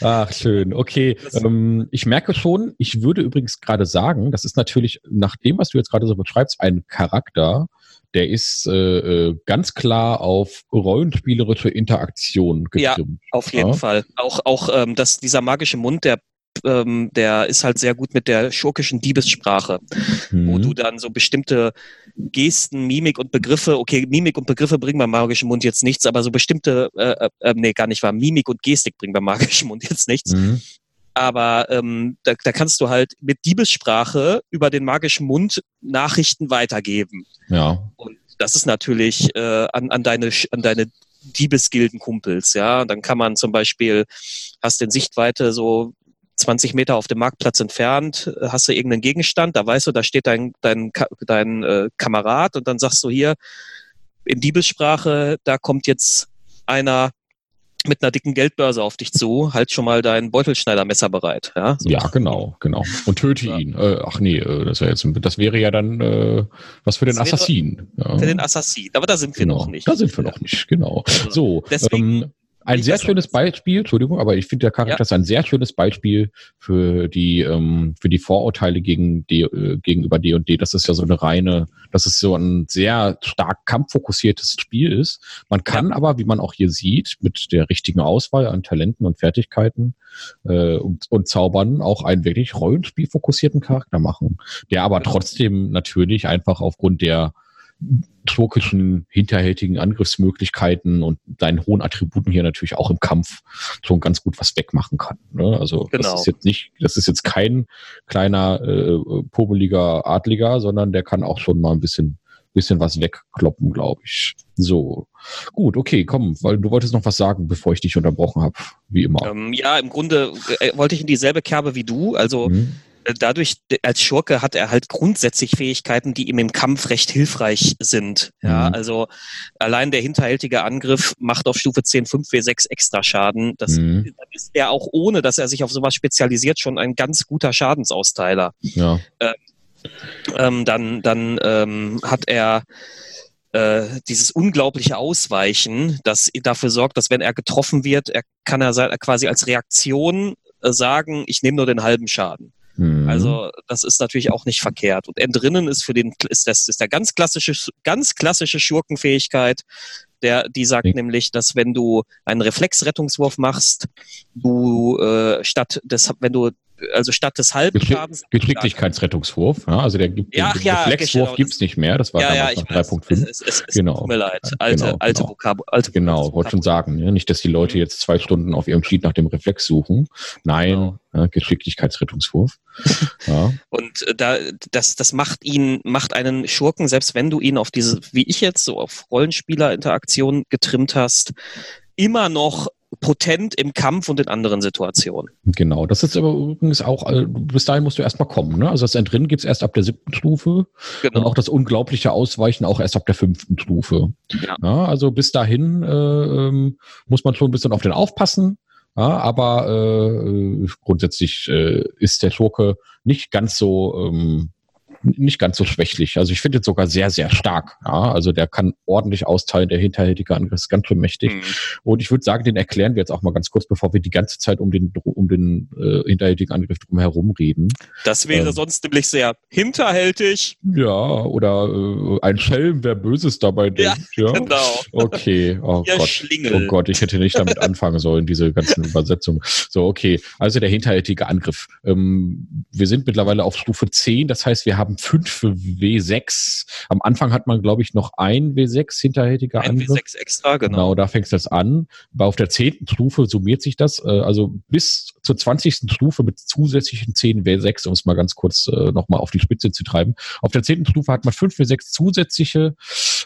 Ach, schön. Okay. Ähm, ich merke schon, ich würde übrigens gerade sagen, das ist natürlich nach dem, was du jetzt gerade so beschreibst, ein Charakter, der ist äh, äh ganz klar auf rollenspielerische Interaktion getrimmt. Ja, auf jeden ja? Fall. Auch, auch ähm, dass dieser magische Mund, der ähm, der ist halt sehr gut mit der schurkischen Diebessprache, mhm. wo du dann so bestimmte Gesten, Mimik und Begriffe, okay, Mimik und Begriffe bringen beim magischen Mund jetzt nichts, aber so bestimmte, äh, äh, äh nee, gar nicht wahr, Mimik und Gestik bringen beim magischen Mund jetzt nichts. Mhm. Aber ähm, da, da kannst du halt mit Diebessprache über den magischen Mund Nachrichten weitergeben. Ja. Und das ist natürlich äh, an, an deine, an deine Diebesgildenkumpels, ja. Und dann kann man zum Beispiel, hast in Sichtweite so 20 Meter auf dem Marktplatz entfernt, äh, hast du irgendeinen Gegenstand, da weißt du, da steht dein, dein, dein äh, Kamerad und dann sagst du hier in Diebessprache, da kommt jetzt einer mit einer dicken Geldbörse auf dich zu, halt schon mal dein Beutelschneidermesser bereit. Ja, so. ja genau, genau. Und töte ja. ihn. Äh, ach nee, äh, das wäre jetzt, das wäre ja dann äh, was für den Assassin. Ja. Für den Assassin, aber da sind wir genau. noch nicht. Da sind wir noch nicht, genau. So, Deswegen, ähm, ein sehr schönes Beispiel, Entschuldigung, aber ich finde der Charakter ja. ist ein sehr schönes Beispiel für die ähm, für die Vorurteile gegen D, äh, gegenüber D und D. Das ist ja so eine reine, dass es so ein sehr stark kampffokussiertes Spiel ist. Man kann ja. aber, wie man auch hier sieht, mit der richtigen Auswahl an Talenten und Fertigkeiten äh, und, und Zaubern auch einen wirklich rollenspielfokussierten Charakter machen, der aber trotzdem natürlich einfach aufgrund der schurkischen, hinterhältigen Angriffsmöglichkeiten und seinen hohen Attributen hier natürlich auch im Kampf schon ganz gut was wegmachen kann. Ne? Also genau. das ist jetzt nicht, das ist jetzt kein kleiner äh, pobeliger Adliger, sondern der kann auch schon mal ein bisschen bisschen was wegkloppen, glaube ich. So, gut, okay, komm, weil du wolltest noch was sagen, bevor ich dich unterbrochen habe, wie immer. Ähm, ja, im Grunde äh, wollte ich in dieselbe Kerbe wie du. Also mhm dadurch, als Schurke hat er halt grundsätzlich Fähigkeiten, die ihm im Kampf recht hilfreich sind. Ja, mhm. also allein der hinterhältige Angriff macht auf Stufe 10 5W6 extra Schaden. Das mhm. ist er auch ohne, dass er sich auf sowas spezialisiert, schon ein ganz guter Schadensausteiler. Ja. Ähm, ähm, dann dann ähm, hat er äh, dieses unglaubliche Ausweichen, das dafür sorgt, dass wenn er getroffen wird, er kann er quasi als Reaktion äh, sagen, ich nehme nur den halben Schaden. Mhm. Also das ist natürlich auch nicht verkehrt. Und entrinnen ist für den ist das ist der ganz klassische ganz klassische Schurkenfähigkeit. Der, die sagt mhm. nämlich, dass wenn du einen Reflexrettungswurf machst, du äh, statt des, wenn du also statt des halben Schadens. Geschicklichkeitsrettungswurf, ja, also der gibt ja, den, ja, Reflexwurf genau, gibt's nicht mehr, das war ja, damals ja, nach 3.5. Es, es, es, genau. Tut mir leid, alte, genau, alte genau. Vokab alte Genau, wollte schon sagen, ja, nicht, dass die Leute jetzt zwei Stunden auf ihrem Sheet nach dem Reflex suchen. Nein, genau. ja, Geschicklichkeitsrettungswurf. ja. Und äh, da, das, das macht ihn, macht einen Schurken, selbst wenn du ihn auf diese, wie ich jetzt, so auf Rollenspieler-Interaktion getrimmt hast, immer noch potent im Kampf und in anderen Situationen. Genau, das ist aber übrigens auch, äh, bis dahin musst du erstmal kommen. Ne? Also das Entrinnen gibt's erst ab der siebten Stufe genau. und auch das unglaubliche Ausweichen auch erst ab der fünften Stufe. Ja. ja also bis dahin äh, ähm, muss man schon ein bisschen auf den aufpassen. Ja, aber äh, grundsätzlich äh, ist der Schurke nicht ganz so ähm, nicht ganz so schwächlich. Also ich finde es sogar sehr, sehr stark. Ja, also der kann ordentlich austeilen, der hinterhältige Angriff ist ganz schön mächtig. Mhm. Und ich würde sagen, den erklären wir jetzt auch mal ganz kurz, bevor wir die ganze Zeit um den, um den äh, hinterhältigen Angriff drum herum reden. Das wäre ähm, sonst nämlich sehr hinterhältig. Ja, oder äh, ein Schelm, wer Böses dabei denkt. Ja, ja? genau. Okay, oh Ihr Gott. Schlingel. Oh Gott, ich hätte nicht damit anfangen sollen, diese ganzen Übersetzungen. So, okay. Also der hinterhältige Angriff. Ähm, wir sind mittlerweile auf Stufe 10, das heißt, wir haben haben fünf W6. Am Anfang hat man, glaube ich, noch ein W6 hinterhältiger ein Angriff. W6 extra, genau. Genau, da fängt das an. Aber auf der zehnten Stufe summiert sich das, äh, also bis zur zwanzigsten Stufe mit zusätzlichen zehn W6, um es mal ganz kurz äh, nochmal auf die Spitze zu treiben. Auf der zehnten Stufe hat man fünf W6 zusätzliche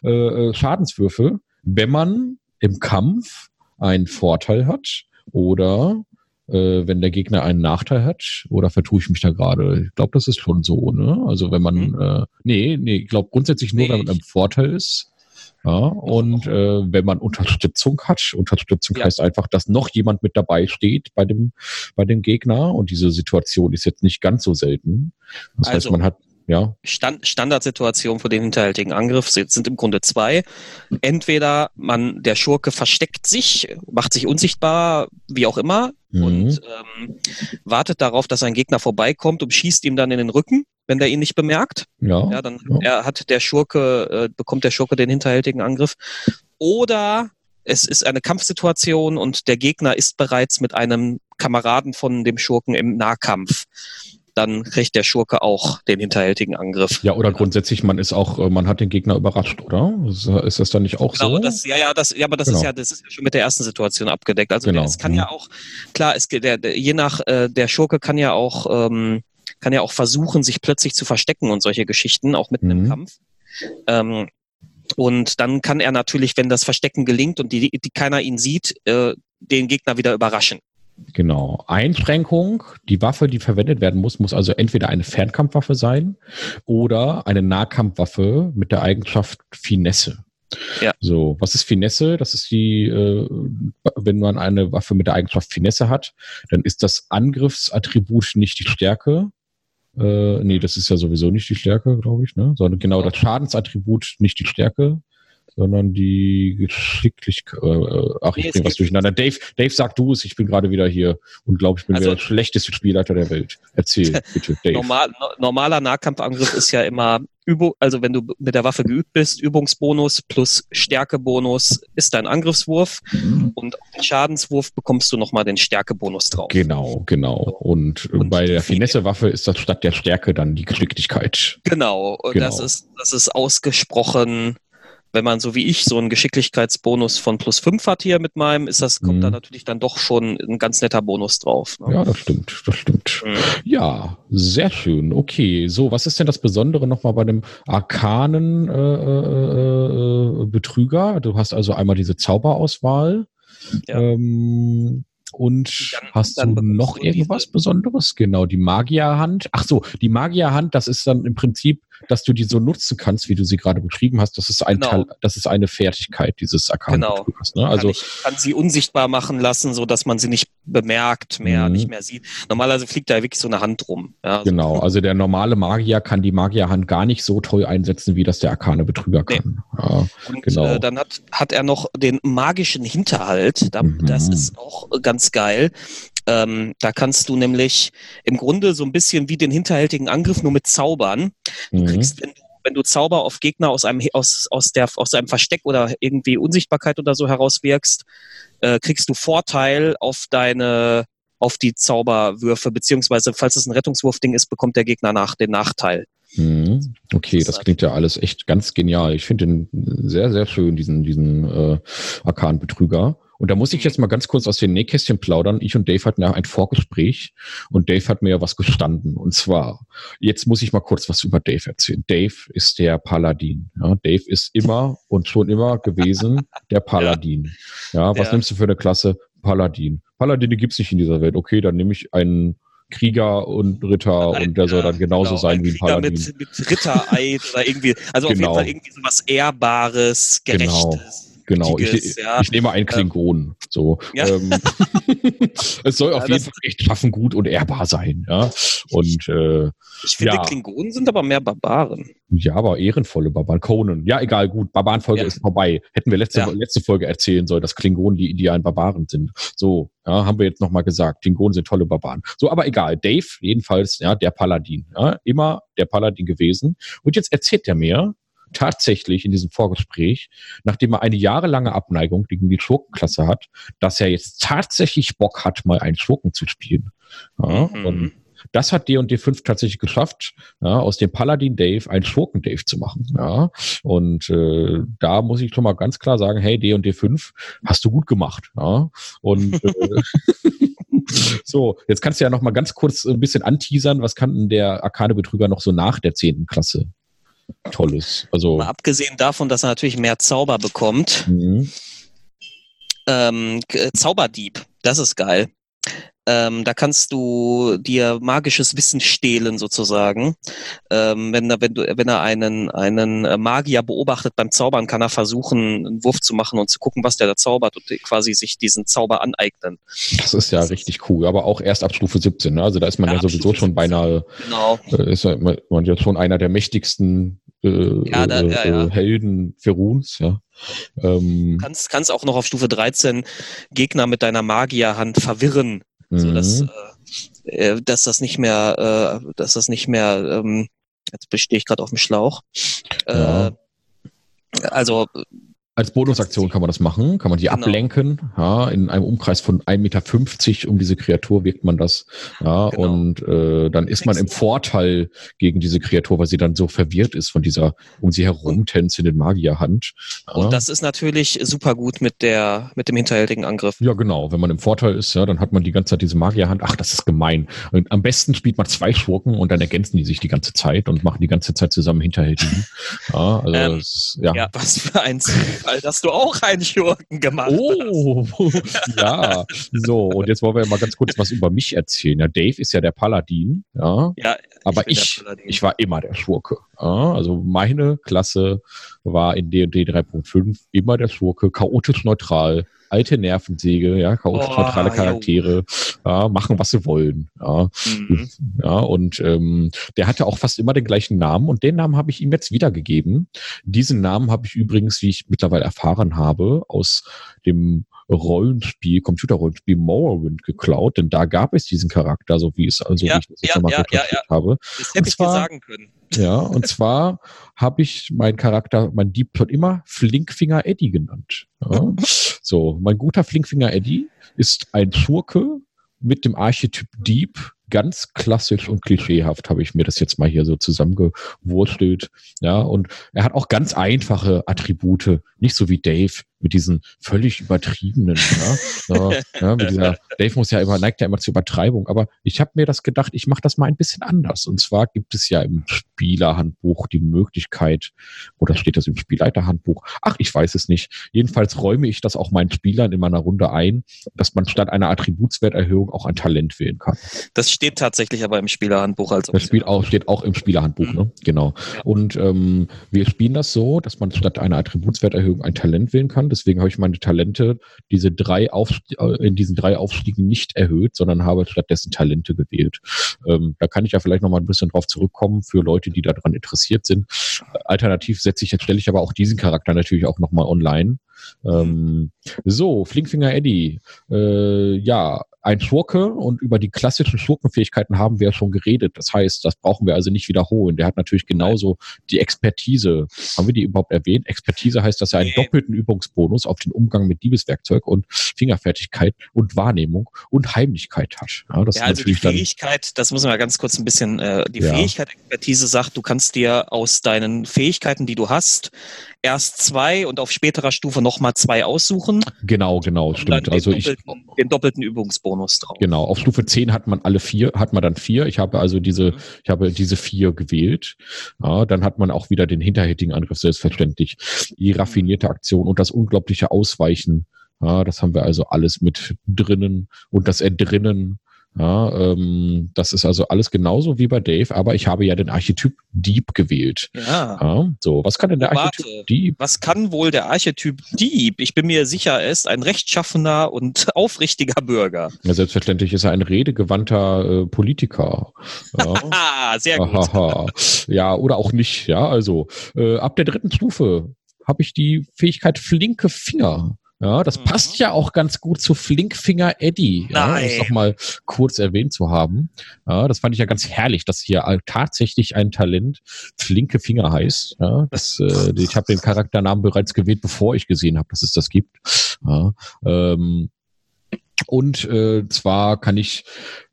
äh, äh, Schadenswürfe, wenn man im Kampf einen Vorteil hat oder äh, wenn der Gegner einen Nachteil hat oder vertue ich mich da gerade? Ich glaube, das ist schon so, ne? Also wenn man, mhm. äh, nee, nee, ich glaube grundsätzlich nur, nee, wenn man im Vorteil ist. Ja, und äh, wenn man Unterstützung hat, Unterstützung ja. heißt einfach, dass noch jemand mit dabei steht bei dem, bei dem Gegner und diese Situation ist jetzt nicht ganz so selten. Das also, heißt, man hat ja. Stand, Standardsituation für den hinterhältigen Angriff sind im Grunde zwei. Entweder man, der Schurke versteckt sich, macht sich unsichtbar, wie auch immer, mhm. und ähm, wartet darauf, dass ein Gegner vorbeikommt und schießt ihm dann in den Rücken, wenn der ihn nicht bemerkt. Ja. ja dann ja. Er hat der Schurke, äh, bekommt der Schurke den hinterhältigen Angriff. Oder es ist eine Kampfsituation und der Gegner ist bereits mit einem Kameraden von dem Schurken im Nahkampf dann kriegt der Schurke auch den hinterhältigen Angriff. Ja, oder grundsätzlich, man ist auch, äh, man hat den Gegner überrascht, oder? Ist, das dann nicht auch genau, so? Das, ja, ja, das, ja, aber das genau. ist ja, das ist ja schon mit der ersten Situation abgedeckt. Also genau. es kann ja mhm. auch, klar, es der, der, je nach äh, der Schurke kann ja auch, ähm, kann ja auch versuchen, sich plötzlich zu verstecken und solche Geschichten, auch mitten mhm. im Kampf. Ähm, und dann kann er natürlich, wenn das Verstecken gelingt und die, die keiner ihn sieht, äh, den Gegner wieder überraschen. Genau. Einschränkung, die Waffe, die verwendet werden muss, muss also entweder eine Fernkampfwaffe sein oder eine Nahkampfwaffe mit der Eigenschaft Finesse. Ja. So, was ist Finesse? Das ist die, äh, wenn man eine Waffe mit der Eigenschaft Finesse hat, dann ist das Angriffsattribut nicht die Stärke. Äh, nee, das ist ja sowieso nicht die Stärke, glaube ich, ne? Sondern genau das Schadensattribut nicht die Stärke, sondern die Geschicklichkeit. Äh, ach, ich nee, bringe was durcheinander. Dave, Dave, sag du es, ich bin gerade wieder hier und glaube, ich bin also, der schlechteste Spielleiter der Welt. Erzähl, bitte, Dave. Normal, normaler Nahkampfangriff ist ja immer Übung, also wenn du mit der Waffe geübt bist, Übungsbonus plus Stärkebonus ist dein Angriffswurf mhm. und auf den Schadenswurf bekommst du nochmal den Stärkebonus drauf. Genau, genau. Und, und bei der Finesse-Waffe ist das statt der Stärke dann die Geschicklichkeit. Genau, und genau. das ist, das ist ausgesprochen wenn man so wie ich so einen Geschicklichkeitsbonus von plus fünf hat hier mit meinem, ist das, kommt mhm. da natürlich dann doch schon ein ganz netter Bonus drauf. Ne? Ja, das stimmt, das stimmt. Mhm. Ja, sehr schön. Okay, so, was ist denn das Besondere nochmal bei dem arkanen äh, äh, äh, Betrüger? Du hast also einmal diese Zauberauswahl. Ja. Ähm, und dann, hast dann du noch irgendwas Besonderes? Genau, die Magierhand. Ach so, die Magierhand, das ist dann im Prinzip dass du die so nutzen kannst, wie du sie gerade beschrieben hast. Das ist ein genau. Teil, das ist eine Fertigkeit dieses Account. Genau. Ne? Also kann, ich, kann sie unsichtbar machen lassen, so dass man sie nicht bemerkt mehr, mhm. nicht mehr sieht. Normalerweise fliegt da wirklich so eine Hand rum. Ja, genau. So. Also der normale Magier kann die Magierhand gar nicht so toll einsetzen, wie das der arkane Betrüger kann. Nee. Ja, Und genau. Äh, dann hat, hat er noch den magischen Hinterhalt. Da, mhm. Das ist auch ganz geil. Ähm, da kannst du nämlich im Grunde so ein bisschen wie den hinterhältigen Angriff nur mit Zaubern. Du Mhm. kriegst, wenn du, wenn du Zauber auf Gegner aus einem aus, aus, der, aus einem Versteck oder irgendwie Unsichtbarkeit oder so herauswirkst, äh, kriegst du Vorteil auf deine auf die Zauberwürfe, beziehungsweise falls es ein Rettungswurfding ist, bekommt der Gegner nach den Nachteil. Mhm. Okay, Das klingt ja alles echt ganz genial. Ich finde den sehr, sehr schön, diesen, diesen äh, Arkan-Betrüger. Und da muss ich jetzt mal ganz kurz aus den Nähkästchen plaudern. Ich und Dave hatten ja ein Vorgespräch und Dave hat mir ja was gestanden. Und zwar, jetzt muss ich mal kurz was über Dave erzählen. Dave ist der Paladin. Ja, Dave ist immer und schon immer gewesen der Paladin. Ja, was Ja. nimmst du für eine Klasse? Paladin. Paladine gibt's nicht in dieser Welt. Okay, dann nehme ich einen Krieger und Ritter und der soll dann genauso Genau, sein wie ein Krieger Paladin. Mit, mit Rittereid oder irgendwie, also auf Genau. jeden Fall irgendwie so was Ehrbares, Genau. Gerechtes. Genau, ich, Gütiges, ja. ich nehme einen Klingon. So. Ja. Ähm, es soll auf Ja, jeden das- Fall echt schaffen, gut und ehrbar sein. Ja. Und äh, Ich finde. Klingonen sind aber mehr Barbaren. ja, aber ehrenvolle Barbaren. Conan. Ja, egal, gut. Barbarenfolge ist vorbei. Hätten wir letzte, letzte Folge erzählen sollen, dass Klingonen die idealen Barbaren sind. So, ja, haben wir jetzt nochmal gesagt. Klingonen sind tolle Barbaren. So, aber egal. Dave, jedenfalls, ja, der Paladin. Ja, immer der Paladin gewesen. Und jetzt erzählt er mir, tatsächlich in diesem Vorgespräch, nachdem er eine jahrelange Abneigung gegen die Schurkenklasse hat, dass er jetzt tatsächlich Bock hat, mal einen Schurken zu spielen. Ja, Mhm. Und das hat D&D 5 tatsächlich geschafft, ja, aus dem Paladin Dave einen Schurken Dave zu machen. Ja. Und äh, da muss ich schon mal ganz klar sagen, hey, D&D 5, hast du gut gemacht. Ja. Und äh, so, jetzt kannst du ja noch mal ganz kurz ein bisschen anteasern, was kann denn der Arkane-Betrüger noch so nach der 10. Klasse? Tolles. Also, Mal abgesehen davon, dass er natürlich mehr Zauber bekommt. mhm. Ähm, Zauberdieb, das ist geil. Ähm, da kannst du dir magisches Wissen stehlen sozusagen. Ähm, wenn, er, wenn, du, wenn er einen, einen äh, Magier beobachtet beim Zaubern, kann er versuchen, einen Wurf zu machen und zu gucken, was der da zaubert und quasi sich diesen Zauber aneignen. das ist ja richtig cool, aber auch erst ab Stufe 17. Ne? Also da ist man ja, Ja, sowieso schon 17. beinahe Genau. äh, ist man man ja schon einer der mächtigsten äh, Ja, da- äh, ja, ja. äh, Helden Feruns, ja. Ähm, kannst, kannst auch noch auf Stufe 13 Gegner mit deiner Magierhand verwirren, so dass, mhm. äh, äh, dass das nicht mehr, äh, dass das nicht mehr, ähm, jetzt stehe ich gerade auf dem Schlauch. Äh, Ja. Also Als Bonusaktion kann man das machen, kann man die Genau. ablenken. Ja, in einem Umkreis von 1,50 Meter um diese Kreatur wirkt man das. Ja, Genau. und äh, dann ist man im Vorteil gegen diese Kreatur, weil sie dann so verwirrt ist von dieser um sie herum tänzenden Magierhand. Ja. und das ist natürlich super gut mit der mit dem hinterhältigen Angriff. Ja, genau. Wenn man im Vorteil ist, ja, dann hat man die ganze Zeit diese Magierhand. Ach, das ist gemein. Und am besten spielt man zwei Schurken und dann ergänzen die sich die ganze Zeit und machen die ganze Zeit zusammen Hinterhältigen. Ja, also Ähm, ist, ja. Ja, was für ein Zufall, dass du auch einen Schurken gemacht hast. Oh, ja. So, und jetzt wollen wir mal ganz kurz was über mich erzählen. Ja, Dave ist ja der Paladin, ja. Ja, Aber bin der ich, ich war immer der Schurke. Ja, also meine Klasse war in D&D 3.5 immer der Schurke, chaotisch neutral, alte Nervensäge, ja, chaotisch Oh. Charaktere, ja, machen was sie wollen. Ja. Mhm. Ja, und ähm, der hatte auch fast immer den gleichen Namen und den Namen habe ich ihm jetzt wiedergegeben. Diesen Namen habe ich übrigens, wie ich mittlerweile erfahren habe, aus dem Rollenspiel, Computerrollenspiel Morrowind geklaut, denn da gab es diesen Charakter, so wie es also Ja, wie ich das jetzt ja, nochmal ja, ja, habe. Das hätte Und ich dir zwar- sagen können. Ja, und zwar habe ich meinen Charakter, mein Dieb schon immer Flinkfinger Eddie genannt. Ja. So, mein guter Flinkfinger Eddie ist ein Schurke mit dem Archetyp Dieb. Ganz klassisch und klischeehaft habe ich mir das jetzt mal hier so zusammengewurstelt. Ja, und er hat auch ganz einfache Attribute, nicht so wie Dave mit diesen völlig übertriebenen. Ja, ja, ja, mit dieser, Dave muss ja immer, neigt ja immer zur Übertreibung, aber ich habe mir das gedacht, ich mache das mal ein bisschen anders. Und zwar gibt es ja im Spielerhandbuch die Möglichkeit, oder steht das im Spielleiterhandbuch? Ach, ich weiß es nicht. Jedenfalls räume ich das auch meinen Spielern in meiner Runde ein, dass man statt einer Attributswerterhöhung auch ein Talent wählen kann. Das steht tatsächlich aber im Spielerhandbuch als Das Spiel auch, steht auch im Spielerhandbuch, Mhm. ne? Genau. Und ähm, wir spielen das so, dass man statt einer Attributswerterhöhung ein Talent wählen kann. Deswegen habe ich meine Talente diese drei Aufst äh, in diesen drei Aufstiegen nicht erhöht, sondern habe stattdessen Talente gewählt. Ähm, da kann ich ja vielleicht noch mal ein bisschen drauf zurückkommen für Leute, die daran interessiert sind. Alternativ setze ich jetzt stelle ich aber auch diesen Charakter natürlich auch noch mal online. Ähm, so, Flinkfinger Eddie. Äh, ja, ein Schurke und über die klassischen Schurkenfähigkeiten haben wir ja schon geredet. Das heißt, das brauchen wir also nicht wiederholen. Der hat natürlich genauso die Expertise. Haben wir die überhaupt erwähnt? Expertise heißt, dass er einen doppelten Übungsbonus auf den Umgang mit Diebeswerkzeug und Fingerfertigkeit und Wahrnehmung und Heimlichkeit hat. Ja, das Ja, also die Fähigkeit, das muss man mal ganz kurz ein bisschen, äh, die Ja. Fähigkeit Expertise sagt, du kannst dir aus deinen Fähigkeiten, die du hast, erst zwei und auf späterer Stufe nochmal zwei aussuchen. genau, genau, stimmt. den, Also ich doppelten, den doppelten Übungsbonus drauf. Genau, auf Stufe 10 hat man alle vier, hat man dann vier. Ich habe also diese, Mhm. ich habe diese vier gewählt. Ja, dann hat man auch wieder den hinterhältigen Angriff, selbstverständlich. Die raffinierte Aktion und das unglaubliche Ausweichen. Ja, das haben wir also alles mit drinnen und das Entrinnen. Ja, ähm, das ist also alles genauso wie bei Dave, aber ich habe ja den Archetyp Dieb gewählt. Ja. Ja, so, was kann denn der Oh, Archetyp warte. Dieb? Was kann wohl der Archetyp Dieb? Ich bin mir sicher, er ist ein rechtschaffener und aufrichtiger Bürger. Ja, selbstverständlich ist er ein redegewandter äh, Politiker. Ja. Ah, sehr gut. Ja, oder auch nicht. Ja, also äh, ab der dritten Stufe habe ich die Fähigkeit flinke Finger. Ja, das Mhm. passt ja auch ganz gut zu Flinkfinger Eddie. Ja, Nein. das noch mal kurz erwähnt zu haben. Ja, das fand ich ja ganz herrlich, dass hier tatsächlich ein Talent flinke Finger heißt. Ja, das, äh, ich habe den Charakternamen bereits gewählt, bevor ich gesehen habe, dass es das gibt. Ja, ähm, und äh, zwar kann ich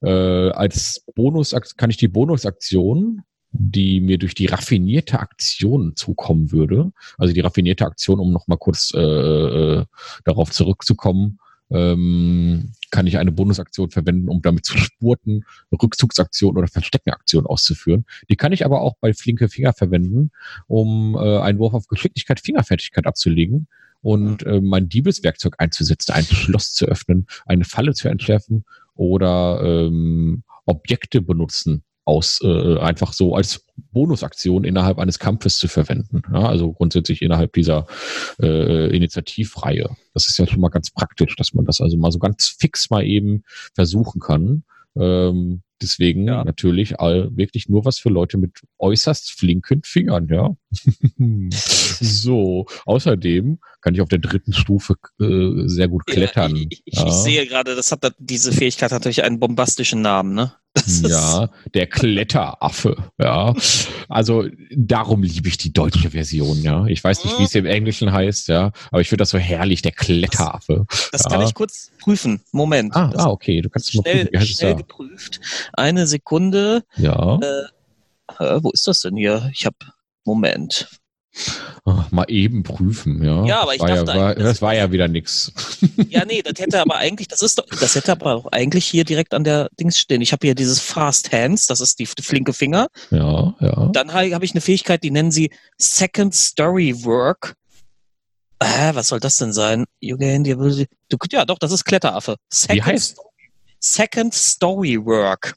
äh, als Bonus kann ich die Bonusaktion, die mir durch die raffinierte Aktion zukommen würde, also die raffinierte Aktion, um nochmal kurz äh, äh, darauf zurückzukommen, ähm, kann ich eine Bonusaktion verwenden, um damit zu spurten, Rückzugsaktion oder Versteckenaktion auszuführen. Die kann ich aber auch bei flinke Finger verwenden, um äh, einen Wurf auf Geschicklichkeit, Fingerfertigkeit abzulegen und äh, mein Diebeswerkzeug einzusetzen, ein Schloss zu öffnen, eine Falle zu entschärfen oder ähm, Objekte benutzen, aus äh, einfach so als Bonusaktion innerhalb eines Kampfes zu verwenden. Ja, also grundsätzlich innerhalb dieser äh, Initiativreihe. Das ist ja schon mal ganz praktisch, dass man das also mal so ganz fix mal eben versuchen kann. Ähm, deswegen Ja. natürlich all, wirklich nur was für Leute mit äußerst flinken Fingern, ja. so, außerdem kann ich auf der dritten Stufe äh, sehr gut klettern. Ja, ich, ich, ja. ich sehe gerade, das hat diese Fähigkeit hat natürlich einen bombastischen Namen, ne? Das Ja, der Kletteraffe. Ja, also darum liebe ich die deutsche Version. Ja, ich weiß nicht, wie es im Englischen heißt. Ja, aber ich finde das so herrlich, der Kletteraffe. Das Ja. kann ich kurz prüfen. Moment. Ah, das ah okay, du kannst ist mal prüfen, wie heißt es schnell da? geprüft. Eine Sekunde. Ja, Äh, wo ist das denn hier? Ich habe Moment. Ach, mal eben prüfen. Ja, Ja, aber ich war ja, dachte war, eigentlich, das das- war ja wieder nix. Ja, nee, das hätte aber eigentlich, das ist doch, das hätte aber auch eigentlich hier direkt an der Dings stehen. Ich habe hier dieses Fast Hands, das ist die flinke Finger. Ja, ja. Dann habe hab ich eine Fähigkeit, die nennen sie Second Story Work. Äh, was soll das denn sein? You gain the ability- Du, ja, doch, das ist Kletteraffe. Second heißt? Story, Second Story Work.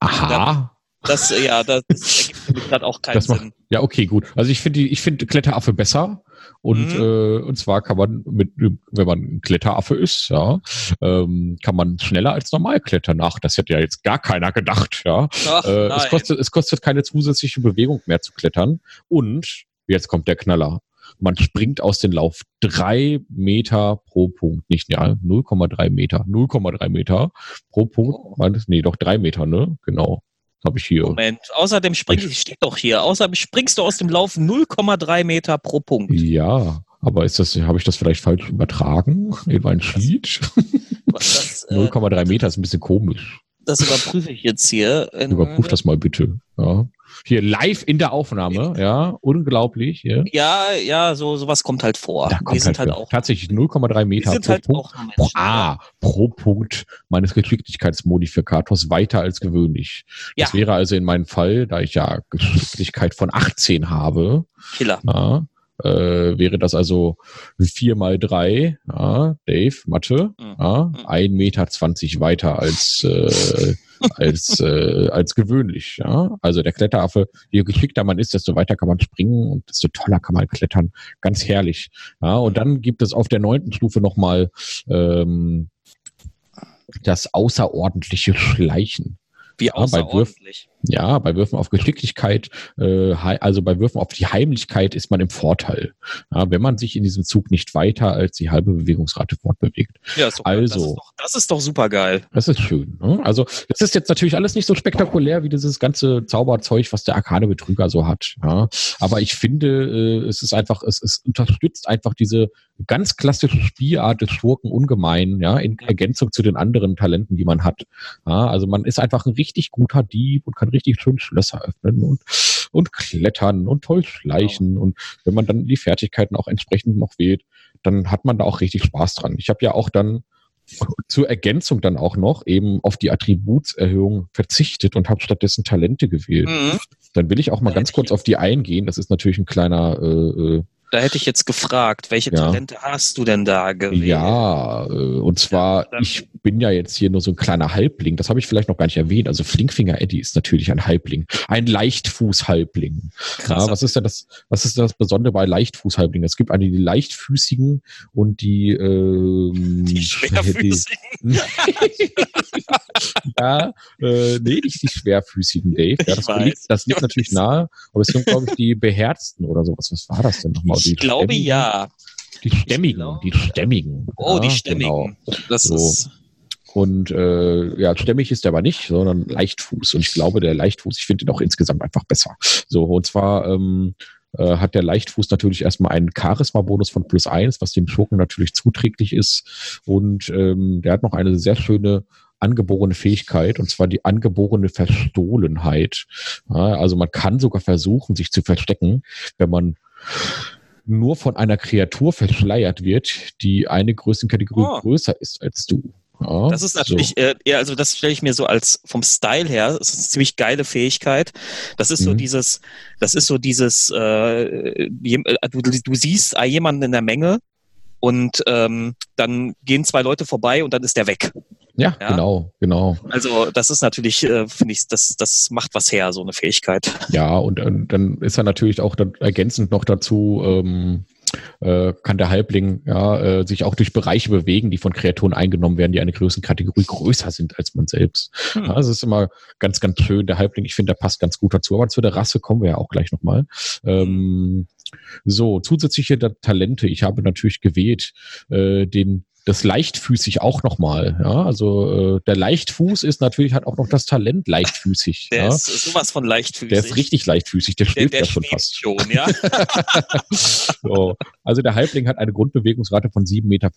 Aha. Das, äh, ja, das, das ergibt gerade auch keinen Das macht- Sinn. Ja, okay, gut. Also ich finde, ich finde Kletteraffe besser. Und, Mhm. äh, und zwar kann man mit, wenn man ein Kletteraffe ist, ja, ähm, kann man schneller als normal klettern. Ach, das hätte ja jetzt gar keiner gedacht, ja. Ach, Äh, es, kostet, es kostet keine zusätzliche Bewegung mehr zu klettern. Und jetzt kommt der Knaller. Man springt aus dem Lauf drei Meter pro Punkt. Nicht, ja, 0,3 Meter. 0,3 Meter pro Punkt. Oh. Das- Nee, doch drei Meter, ne? Genau. Habe ich hier. Moment. Außerdem springst, steht doch hier, außerdem springst du aus dem Lauf 0,3 Meter pro Punkt. Ja, aber ist das, habe ich das vielleicht falsch übertragen in meinen Sheet? Das, äh, 0,3 Meter ist ein bisschen komisch. Das überprüfe ich jetzt hier. Überprüf das mal bitte. Ja. Hier live in der Aufnahme, ja, unglaublich. Ja. Ja, ja, so sowas kommt halt vor. Da kommt sind halt, vor. auch. tatsächlich 0,3 Wir Meter pro halt Punkt. Pro, ah, pro Punkt meines Geschicklichkeitsmodifikators weiter als gewöhnlich. Das Ja. wäre also in meinem Fall, da ich ja Geschicklichkeit von 18 habe, Killer. ja, äh, wäre das also 4 mal 3, ja, Dave, Mathe, Mhm. ja, Mhm. 1,20 Meter weiter als, äh, als, äh, als gewöhnlich. Ja? Also der Kletteraffe, je geschickter man ist, desto weiter kann man springen und desto toller kann man klettern. Ganz herrlich. Ja? Und dann gibt es auf der neunten Stufe nochmal ähm, das außerordentliche Schleichen. Wie bei Würf- außerordentlich. Ja, bei Würfen auf Geschicklichkeit, äh, also bei Würfen auf die Heimlichkeit ist man im Vorteil. Ja, wenn man sich in diesem Zug nicht weiter als die halbe Bewegungsrate fortbewegt. Ja, ist doch, also, das ist doch, das ist doch super geil. Das ist schön. Ne? Also das ist jetzt natürlich alles nicht so spektakulär wie dieses ganze Zauberzeug, was der Arkane Betrüger so hat. Ja? Aber ich finde, äh, es ist einfach, es, es unterstützt einfach diese ganz klassische Spielart des Schurken ungemein, ja, in Ergänzung zu den anderen Talenten, die man hat. Ja, also man ist einfach ein richtig guter Dieb und kann richtig schön Schlösser öffnen und, und klettern und toll schleichen. Genau. Und wenn man dann die Fertigkeiten auch entsprechend noch wählt, dann hat man da auch richtig Spaß dran. Ich habe ja auch dann zur Ergänzung dann auch noch eben auf die Attributserhöhung verzichtet und habe stattdessen Talente gewählt. Mhm. Dann will ich auch mal ganz kurz auf die eingehen. Das ist natürlich ein kleiner äh, äh da hätte ich jetzt gefragt, welche ja. Talente hast du denn da gewählt? Ja, äh, und zwar, ja, ich bin ja jetzt hier nur so ein kleiner Halbling. Das habe ich vielleicht noch gar nicht erwähnt. Also Flinkfinger Eddie ist natürlich ein Halbling. Ein Leichtfuß-Halbling. Ja, was ist denn das, was ist das Besondere bei Leichtfuß-Halblingen? Es gibt eine, die leichtfüßigen und die, ähm, die schwerfüßigen. Die, ja, äh, nee, nicht die schwerfüßigen, Dave. Ja, das, liegt, das liegt natürlich nahe, aber es sind, glaube ich, die beherzten oder sowas. Was war das denn nochmal? Ich glaube Stämmigen? ja. Die Stämmigen, die Stämmigen. Oh, ja, die Stämmigen. Genau. Das so. ist. Und äh, ja, stämmig ist der aber nicht, sondern Leichtfuß. Und ich glaube, der Leichtfuß, ich finde ihn auch insgesamt einfach besser. So, und zwar ähm, äh, hat der Leichtfuß natürlich erstmal einen Charisma-Bonus von plus eins, was dem Schurken natürlich zuträglich ist. Und ähm, der hat noch eine sehr schöne angeborene Fähigkeit, und zwar die angeborene Verstohlenheit. Ja, also man kann sogar versuchen, sich zu verstecken, wenn man nur von einer Kreatur verschleiert wird, die eine Größenkategorie oh. größer ist als du. Ja, das ist natürlich, so. äh, also das stelle ich mir so als vom Style her, das ist eine ziemlich geile Fähigkeit. Das ist mhm. so dieses, das ist so dieses, äh, äh du, du siehst jemanden in der Menge und ähm, dann gehen zwei Leute vorbei und dann ist der weg. Ja, ja, genau, genau. Also das ist natürlich, äh, finde ich, das, das macht was her, so eine Fähigkeit. Ja, und, und dann ist er natürlich auch dann ergänzend noch dazu, ähm, äh, kann der Halbling ja, äh, sich auch durch Bereiche bewegen, die von Kreaturen eingenommen werden, die eine Größenkategorie größer sind als man selbst. Hm. Ja, das ist immer ganz, ganz schön. Der Halbling, ich finde, der passt ganz gut dazu. Aber zu der Rasse kommen wir ja auch gleich nochmal. Ähm, so, zusätzliche Talente. Ich habe natürlich gewählt äh, den das leichtfüßig auch nochmal. Ja, also äh, der Leichtfuß ist natürlich hat auch noch das Talent leichtfüßig. Der ja. ist sowas von leichtfüßig. Der ist richtig leichtfüßig. Der schwebt der, der ja schon fast. Schon, ja. so. Also der Halbling hat eine Grundbewegungsrate von 7,50 Meter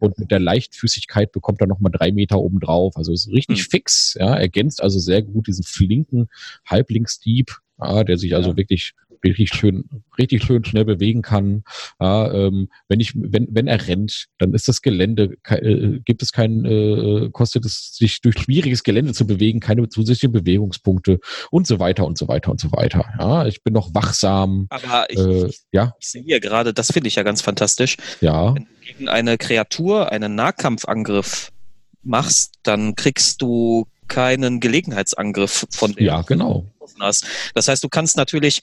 und mit der Leichtfüßigkeit bekommt er nochmal drei Meter obendrauf. Also ist richtig hm. fix. Ja, ergänzt also sehr gut diesen flinken Halblingsdieb, ja, der sich also ja. wirklich richtig schön, richtig schön schnell bewegen kann. Ja, ähm, wenn ich, wenn, wenn er rennt, dann ist das Gelände, äh, gibt es keinen, äh, kostet es sich durch schwieriges Gelände zu bewegen, keine zusätzlichen Bewegungspunkte und so weiter und so weiter und so weiter. Ja, ich bin noch wachsam. Aber ich, äh, ich, ja? ich sehe hier gerade, das finde ich ja ganz fantastisch. Ja. Wenn du gegen eine Kreatur einen Nahkampfangriff machst, dann kriegst du keinen Gelegenheitsangriff von dem. Ja, genau. Hast. Das heißt, du kannst natürlich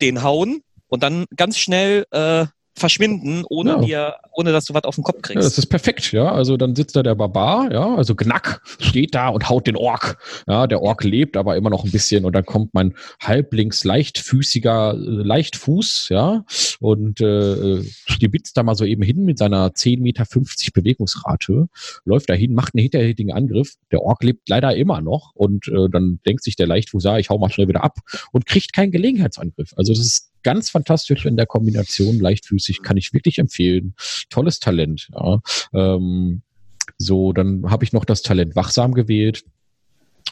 den hauen und dann ganz schnell äh, verschwinden, ohne ja. dir, ohne dass du was auf den Kopf kriegst. Ja, das ist perfekt, ja. Also dann sitzt da der Barbar, ja, also Gnack steht da und haut den Ork. Ja, der Ork lebt aber immer noch ein bisschen und dann kommt mein halblings leichtfüßiger äh, Leichtfuß, ja, und äh, stibitzt da mal so eben hin mit seiner 10,50 Meter Bewegungsrate, läuft da hin, macht einen hinterhältigen Angriff. Der Ork lebt leider immer noch und äh, dann denkt sich der Leichtfuß, ja, ich hau mal schnell wieder ab und kriegt keinen Gelegenheitsangriff. Also das ist ganz fantastisch in der Kombination, leichtfüßig, kann ich wirklich empfehlen. Tolles Talent. Ja. Ähm, so, dann habe ich noch das Talent wachsam gewählt.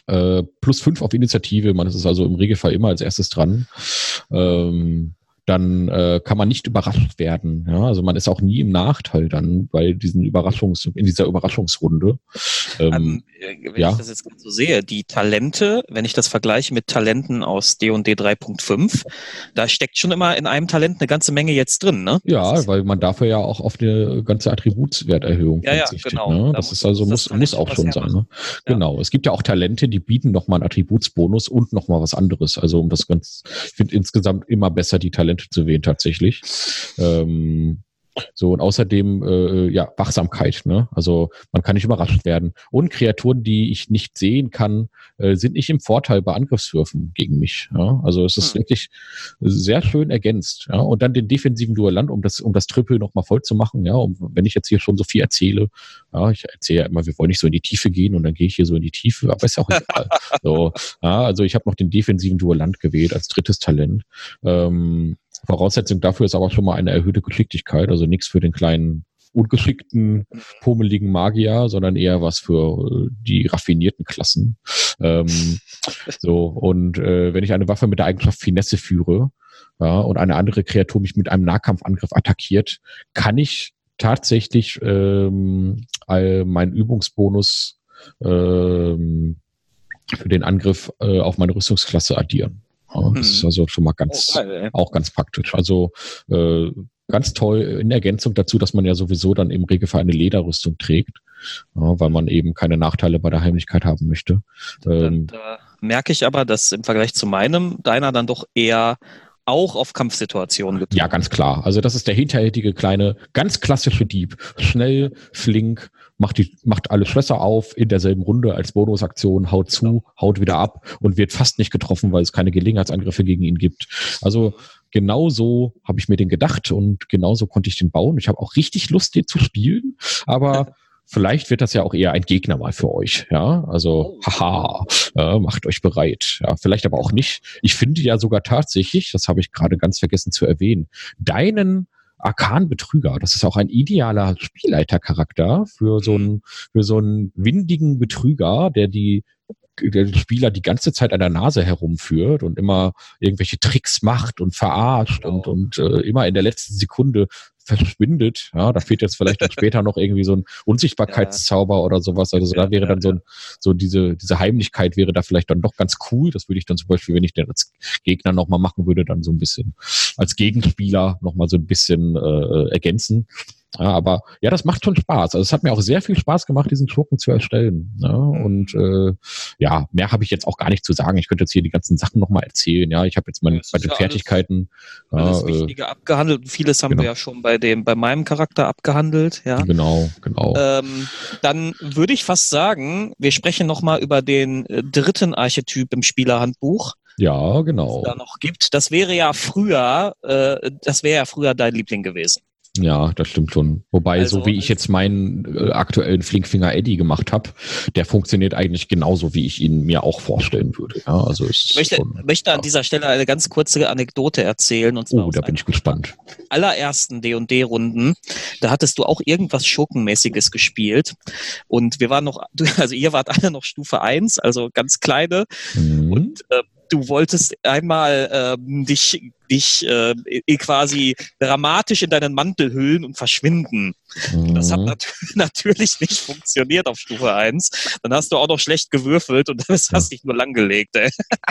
Äh, plus fünf auf Initiative, man ist also im Regelfall immer als erstes dran. Ähm, dann äh, kann man nicht überrascht werden. Ja? Also man ist auch nie im Nachteil dann bei diesen Überraschungs in dieser Überraschungsrunde. Ähm, ähm, äh, wenn ja. ich das jetzt so sehe, die Talente, wenn ich das vergleiche mit Talenten aus D&D 3.5, da steckt schon immer in einem Talent eine ganze Menge jetzt drin, ne? Ja, weil man dafür ja auch auf eine ganze Attributswerterhöhung ja, verzichtet. Ja, genau. Ne? Das da ist also muss, muss auch schon sein. Ne? Ja. Genau. Es gibt ja auch Talente, die bieten nochmal einen Attributsbonus und nochmal was anderes. Also um das ganz, ich finde insgesamt immer besser die Talente zu wählen tatsächlich. Ähm, So, und außerdem, äh, ja, Wachsamkeit, ne? Also man kann nicht überrascht werden. Und Kreaturen, die ich nicht sehen kann, äh, sind nicht im Vorteil bei Angriffswürfen gegen mich. Ja? Also es ist hm. wirklich sehr schön ergänzt. Ja? Und dann den defensiven Duellant, um das, um das Triple nochmal voll zu machen, ja, und wenn ich jetzt hier schon so viel erzähle, ja, ich erzähle ja immer, wir wollen nicht so in die Tiefe gehen und dann gehe ich hier so in die Tiefe, aber ist ja auch egal. so, ja, also ich habe noch den defensiven Duellant gewählt als drittes Talent. Ähm, Voraussetzung dafür ist aber schon mal eine erhöhte Geschicklichkeit, also nichts für den kleinen ungeschickten, pummeligen Magier, sondern eher was für äh, die raffinierten Klassen. Ähm, so, und äh, wenn ich eine Waffe mit der Eigenschaft Finesse führe, ja, und eine andere Kreatur mich mit einem Nahkampfangriff attackiert, kann ich tatsächlich ähm, meinen Übungsbonus ähm, für den Angriff äh, auf meine Rüstungsklasse addieren. Ja, das hm. ist also schon mal ganz, oh, geil, auch ganz praktisch. Also äh, ganz toll in Ergänzung dazu, dass man ja sowieso dann im Regelfall eine Lederrüstung trägt, ja, weil man eben keine Nachteile bei der Heimlichkeit haben möchte. Ähm, da merke ich aber, dass im Vergleich zu meinem deiner dann doch eher auch auf Kampfsituationen getroffen. Ja, ganz klar. Also das ist der hinterhältige kleine, ganz klassische Dieb. Schnell, flink, macht die, macht alle Schlösser auf in derselben Runde als Bonusaktion, haut zu, genau. haut wieder ab und wird fast nicht getroffen, weil es keine Gelegenheitsangriffe gegen ihn gibt. Also genau so habe ich mir den gedacht und genauso konnte ich den bauen. Ich habe auch richtig Lust, den zu spielen, aber vielleicht wird das ja auch eher ein Gegner mal für euch. Ja, also oh. haha, äh, macht euch bereit. Ja, vielleicht aber auch nicht. Ich finde ja sogar tatsächlich, das habe ich gerade ganz vergessen zu erwähnen, deinen Arkan-Betrüger. Das ist auch ein idealer Spielleitercharakter für so einen, für so einen windigen Betrüger, der die der Spieler die ganze Zeit an der Nase herumführt und immer irgendwelche Tricks macht und verarscht und, genau. und äh, immer in der letzten Sekunde verschwindet. Ja, da fehlt jetzt vielleicht dann später noch irgendwie so ein Unsichtbarkeitszauber ja. oder sowas. Also ja, da wäre ja, dann so, ein, so diese, diese Heimlichkeit wäre da vielleicht dann doch ganz cool. Das würde ich dann zum Beispiel, wenn ich den als Gegner nochmal machen würde, dann so ein bisschen als Gegenspieler nochmal so ein bisschen äh, ergänzen. Ja, aber ja, das macht schon Spaß. Also es hat mir auch sehr viel Spaß gemacht, diesen Schurken zu erstellen. Ja, mhm. und äh, ja, mehr habe ich jetzt auch gar nicht zu sagen. Ich könnte jetzt hier die ganzen Sachen nochmal erzählen. Ja, ich habe jetzt meine, bei den Fertigkeiten alles, alles äh, Wichtige abgehandelt. Vieles haben genau. wir ja schon bei dem, bei meinem Charakter abgehandelt. Ja, genau, genau. Ähm, dann würde ich fast sagen, wir sprechen nochmal über den äh, dritten Archetyp im Spielerhandbuch. Ja, genau. da noch gibt. Das wäre ja früher, äh, das wäre ja früher dein Liebling gewesen. Ja, das stimmt schon. Wobei, also, so wie ich jetzt meinen äh, aktuellen Flinkfinger Eddie gemacht habe, der funktioniert eigentlich genauso, wie ich ihn mir auch vorstellen würde. Ja, also ich möchte, schon, möchte an dieser Stelle eine ganz kurze Anekdote erzählen. Und zwar oh, da bin ich gespannt. Allerersten D&D-Runden, da hattest du auch irgendwas Schurkenmäßiges gespielt. Und wir waren noch, also ihr wart alle noch Stufe 1, also ganz kleine. Mhm. Und äh, du wolltest einmal ähm, dich dich äh, quasi dramatisch in deinen Mantel hüllen und verschwinden. Mhm. Das hat mhm. nat natürlich nicht funktioniert auf Stufe 1. Dann hast du auch noch schlecht gewürfelt und dann hast dich nur langgelegt. Ey.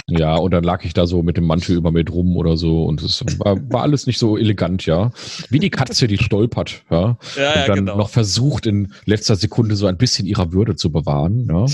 Ja, und dann lag ich da so mit dem Mantel über mir drum oder so und es war, war alles nicht so elegant, ja. Wie die Katze, die stolpert, ja. ja und dann genau. noch versucht, in letzter Sekunde so ein bisschen ihrer Würde zu bewahren, ja.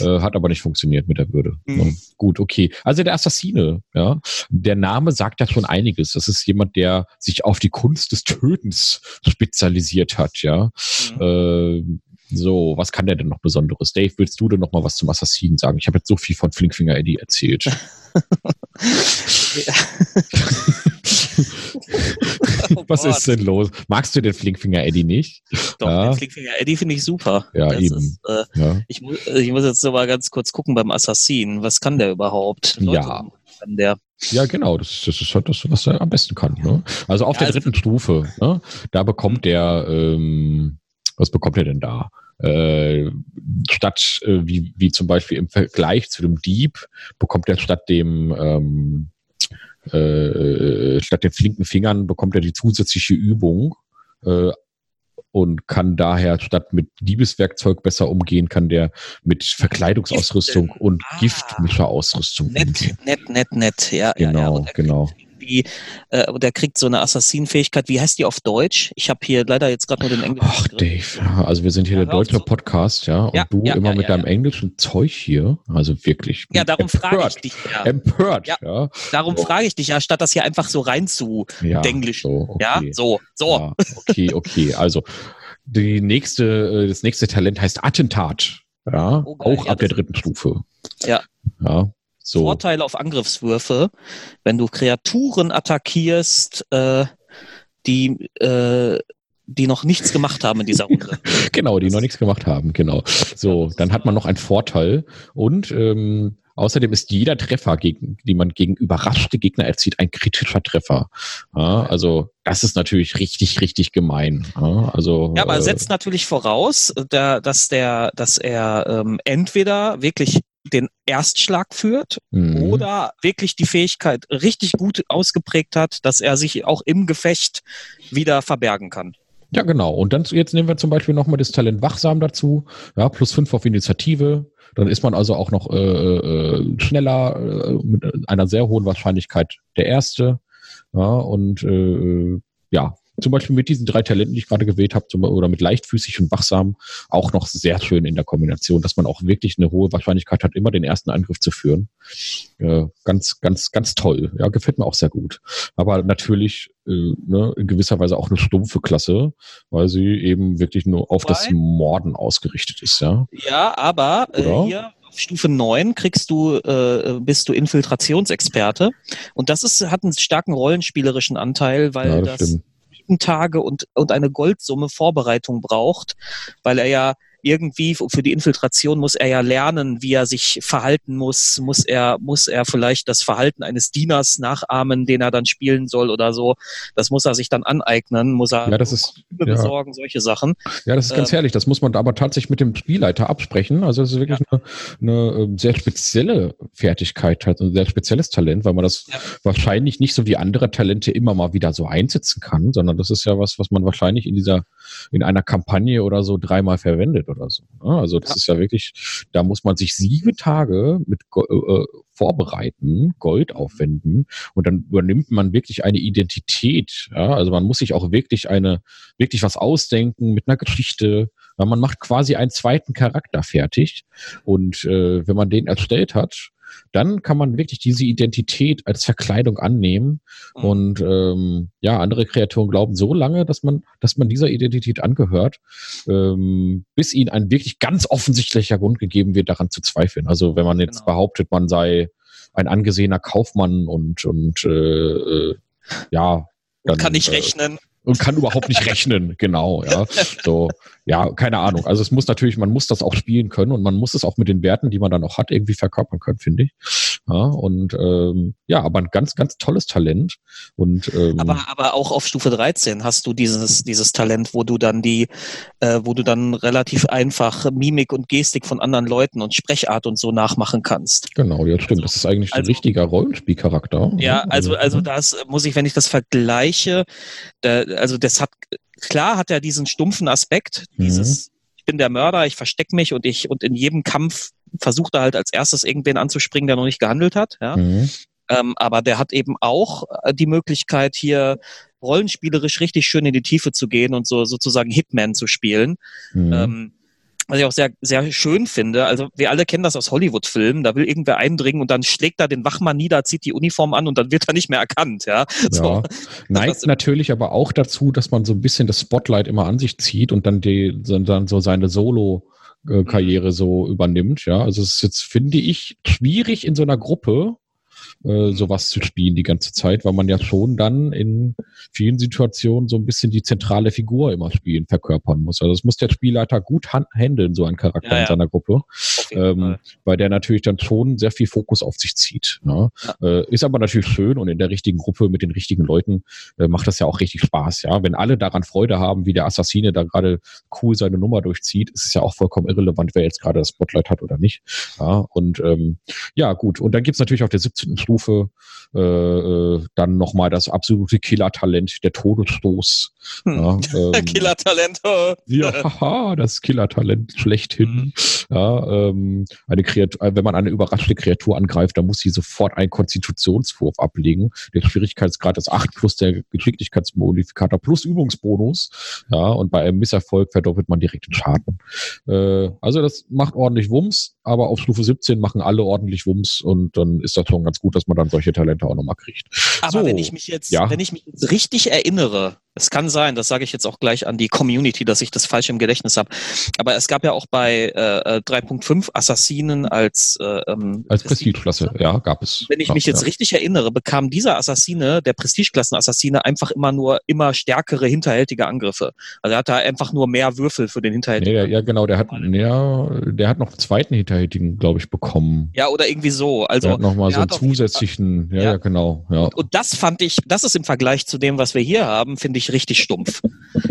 Äh, hat aber nicht funktioniert mit der Würde. Mhm. Gut, okay. Also der Assassine, ja. Der Name sagt ja schon einiges. Das ist jemand, der sich auf die Kunst des Tötens spezialisiert hat, ja. Mhm. Äh, so, was kann der denn noch Besonderes? Dave, willst du denn noch mal was zum Assassinen sagen? Ich habe jetzt so viel von Flinkfinger Eddie erzählt. oh was ist denn los? Magst du den Flinkfinger Eddie nicht? Doch, ja. den Flinkfinger Eddie finde ich super. Ja, das eben. Ist, äh, ja. Ich, mu ich, muss jetzt noch mal ganz kurz gucken beim Assassinen. Was kann der überhaupt? Leute, ja. Kann der? Ja, genau, das, das ist halt das, was er am besten kann. Ne? Also auf ja, der also dritten Stufe, ne? da bekommt der, ähm, was bekommt er denn da? Äh, statt, äh, wie, wie zum Beispiel im Vergleich zu dem Dieb, bekommt er statt dem, ähm, äh, statt den flinken Fingern, bekommt er die zusätzliche Übung, äh, und kann daher statt mit Diebeswerkzeug besser umgehen, kann der mit Verkleidungsausrüstung und ah, Giftmischerausrüstung nett, umgehen. Nett, nett, nett, ja. Genau, ja, genau. Wie irgendwie, äh, der kriegt so eine Assassinenfähigkeit. Wie heißt die auf Deutsch? Ich habe hier leider jetzt gerade nur den englischen. Ach, Dave, ja, also wir sind hier Ja, der deutsche zu- Podcast, ja, und Ja, du ja, immer ja, mit ja, deinem ja. englischen Zeug hier, also wirklich. Ja, darum frage ich empört, dich ja. Empört, Ja. ja. Darum So. frage ich dich ja, statt das hier einfach so rein zu ja Denglisch. So, Ja, okay. so, so. Ja, okay, okay. Also die nächste, äh, das nächste Talent heißt Attentat. Ja, Oh, auch Ja, ab der dritten Stufe. Ja. Ja. So. Vorteile auf Angriffswürfe, wenn du Kreaturen attackierst, äh, die, äh, die noch nichts gemacht haben in dieser Runde. Genau, die noch nichts gemacht haben, genau. So, dann hat man noch einen Vorteil und ähm, außerdem ist jeder Treffer, gegen, den man gegen überraschte Gegner erzielt, ein kritischer Treffer. Ja, also das ist natürlich richtig, richtig gemein. Ja, also Ja, aber äh, setzt natürlich voraus, äh, da, dass der, dass er ähm, entweder wirklich den Erstschlag führt mh. oder wirklich die Fähigkeit richtig gut ausgeprägt hat, dass er sich auch im Gefecht wieder verbergen kann. Ja, genau. Und dann jetzt nehmen wir zum Beispiel nochmal das Talent Wachsam dazu. Ja, plus fünf auf Initiative. Dann ist man also auch noch äh, äh, schneller äh, mit einer sehr hohen Wahrscheinlichkeit der Erste. Ja, und äh, ja, zum Beispiel mit diesen drei Talenten, die ich gerade gewählt habe, oder mit leichtfüßig und wachsam, auch noch sehr schön in der Kombination, dass man auch wirklich eine hohe Wahrscheinlichkeit hat, immer den ersten Angriff zu führen. Äh, ganz, ganz, ganz toll. Ja, gefällt mir auch sehr gut. Aber natürlich äh, ne, in gewisser Weise auch eine stumpfe Klasse, weil sie eben wirklich nur auf das Wobei- Morden ausgerichtet ist, ja. Ja, aber äh, hier auf Stufe 9 kriegst du, äh, bist du Infiltrationsexperte. Und das ist, hat einen starken rollenspielerischen Anteil, weil ja, das, das stimmt. Sieben Tage und, und eine Goldsumme Vorbereitung braucht, weil er ja irgendwie für die Infiltration muss er ja lernen, wie er sich verhalten muss, muss er, muss er vielleicht das Verhalten eines Dieners nachahmen, den er dann spielen soll oder so. Das muss er sich dann aneignen, muss er Ja, das ist, ja. besorgen, solche Sachen. Ja, das ist ganz Ähm, herrlich. Das muss man aber tatsächlich mit dem Spielleiter absprechen. Also das ist wirklich eine, eine ähm, sehr spezielle Fertigkeit, halt, ein sehr spezielles Talent, weil man das Ja. wahrscheinlich nicht so wie andere Talente immer mal wieder so einsetzen kann, sondern das ist ja was, was man wahrscheinlich in dieser, in einer Kampagne oder so dreimal verwendet oder so. ne? Also das Ja. ist ja wirklich, da muss man sich sieben Tage mit Go äh, vorbereiten, Gold aufwenden und dann übernimmt man wirklich eine Identität. Ja? Also man muss sich auch wirklich eine, wirklich was ausdenken mit einer Geschichte. Ja, man macht quasi einen zweiten Charakter fertig. Und äh, wenn man den erstellt hat, dann kann man wirklich diese Identität als Verkleidung annehmen. Mhm. Und ähm, ja, andere Kreaturen glauben so lange, dass man, dass man dieser Identität angehört, ähm, bis ihnen ein wirklich ganz offensichtlicher Grund gegeben wird, daran zu zweifeln. Also wenn man jetzt Genau. behauptet, man sei ein angesehener Kaufmann und und äh, äh, ja, dann, Kann nicht äh, rechnen. Und kann überhaupt nicht rechnen, genau, ja. So, ja, keine Ahnung. Also es muss natürlich, man muss das auch spielen können und man muss es auch mit den Werten, die man dann auch hat, irgendwie verkörpern können, finde ich. Ja, und ähm, ja, aber ein ganz, ganz tolles Talent. Und ähm, Aber, aber auch auf Stufe 13 hast du dieses, dieses Talent, wo du dann die, äh, wo du dann relativ einfach Mimik und Gestik von anderen Leuten und Sprechart und so nachmachen kannst. genau, ja, stimmt. Das ist eigentlich ein also- richtiger Rollenspielcharakter. Ja, also, also ja. das muss ich, wenn ich das vergleiche, da, also das hat, klar hat er diesen stumpfen Aspekt, Mhm. dieses, ich bin der Mörder, ich verstecke mich und ich, und in jedem Kampf versucht er halt als erstes irgendwen anzuspringen, der noch nicht gehandelt hat, ja. Mhm. Ähm, aber der hat eben auch äh, die Möglichkeit, hier rollenspielerisch richtig schön in die Tiefe zu gehen und so sozusagen Hitman zu spielen. Mhm. Ähm, was ich auch sehr, sehr schön finde. Also wir alle kennen das aus Hollywood-Filmen. Da will irgendwer eindringen und dann schlägt er den Wachmann nieder, zieht die Uniform an und dann wird er nicht mehr erkannt. Ja, so. Ja, neigt natürlich aber auch dazu, dass man so ein bisschen das Spotlight immer an sich zieht und dann die, so- dann so seine Solo-Karriere so übernimmt. Ja, also es ist jetzt, finde ich, schwierig in so einer Gruppe äh, sowas zu spielen die ganze Zeit, weil man ja schon dann in vielen Situationen so ein bisschen die zentrale Figur immer spielen, verkörpern muss. Also das muss der Spielleiter gut han- handeln, so ein Charakter Ja, in ja. seiner Gruppe ähm, weil der natürlich dann schon sehr viel Fokus auf sich zieht. Ne? Äh, ist aber natürlich schön und in der richtigen Gruppe mit den richtigen Leuten äh, macht das ja auch richtig Spaß. Ja, wenn alle daran Freude haben, wie der Assassine da gerade cool seine Nummer durchzieht, ist es ja auch vollkommen irrelevant, wer jetzt gerade das Spotlight hat oder nicht. Ja, und ähm, ja gut. Und dann gibt's natürlich auf der 17. Stufe äh, äh, dann nochmal das absolute Killer-Talent, der Todesstoß. Hm. Ja, ähm, Killer-Talent. oh. ja, haha, das Killertalent schlechthin. Mhm. Ja, ähm, eine Kreatur, äh, wenn man eine überraschte Kreatur angreift, dann muss sie sofort einen Konstitutionswurf ablegen. Der Schwierigkeitsgrad ist 8 plus der Geschicklichkeitsmodifikator plus Übungsbonus. Ja, und bei einem Misserfolg verdoppelt man direkt den Schaden. Äh, also das macht ordentlich Wumms, aber auf Stufe 17 machen alle ordentlich Wumms und dann ist das schon ganz gut, dass man dann solche Talente auch nochmal kriegt. Aber so, wenn ich mich jetzt, ja. wenn ich mich jetzt richtig erinnere, es kann sein, das sage ich jetzt auch gleich an die Community, dass ich das falsch im Gedächtnis habe. Aber es gab ja auch bei äh, 3.5 Assassinen als äh, ähm, als Prestigeklasse, ja, gab es. Wenn ich mich jetzt ja. richtig erinnere, bekam dieser Assassine, der Prestigeklassen-Assassine, einfach immer nur immer stärkere hinterhältige Angriffe. Also er hatte einfach nur mehr Würfel für den hinterhältigen. Nee, ja, genau, der hat, ja, der hat noch einen zweiten hinterhältigen, glaube ich, bekommen. Ja, oder irgendwie so. Also hat nochmal so einen zusätzlichen, ja, ja, genau. Ja. Und, und das fand ich, das ist im Vergleich zu dem, was wir hier haben, finde ich richtig stumpf.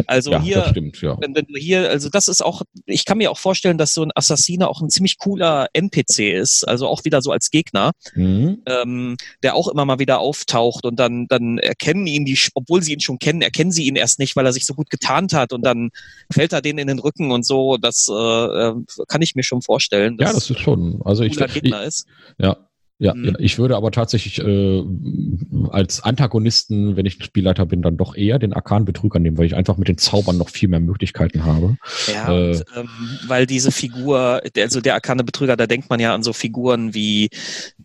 Also ja, hier, stimmt, ja. wenn, wenn du hier, also das ist auch, ich kann mir auch vorstellen, dass so ein Assassiner auch ein ziemlich cooler NPC ist, also auch wieder so als Gegner, mhm. ähm, der auch immer mal wieder auftaucht und dann, dann erkennen ihn die, obwohl sie ihn schon kennen, erkennen sie ihn erst nicht, weil er sich so gut getarnt hat und dann fällt er denen in den Rücken und so. Das äh kann ich mir schon vorstellen. Ja, das ist schon. Also ich, ich, ist. Ja, ja, mhm. ja, ich würde aber tatsächlich äh, als Antagonisten, wenn ich Spielleiter bin, dann doch eher den Arkan-Betrüger nehmen, weil ich einfach mit den Zaubern noch viel mehr Möglichkeiten habe. Ja, äh, und, ähm, weil diese Figur, also der Arkane Betrüger, da denkt man ja an so Figuren wie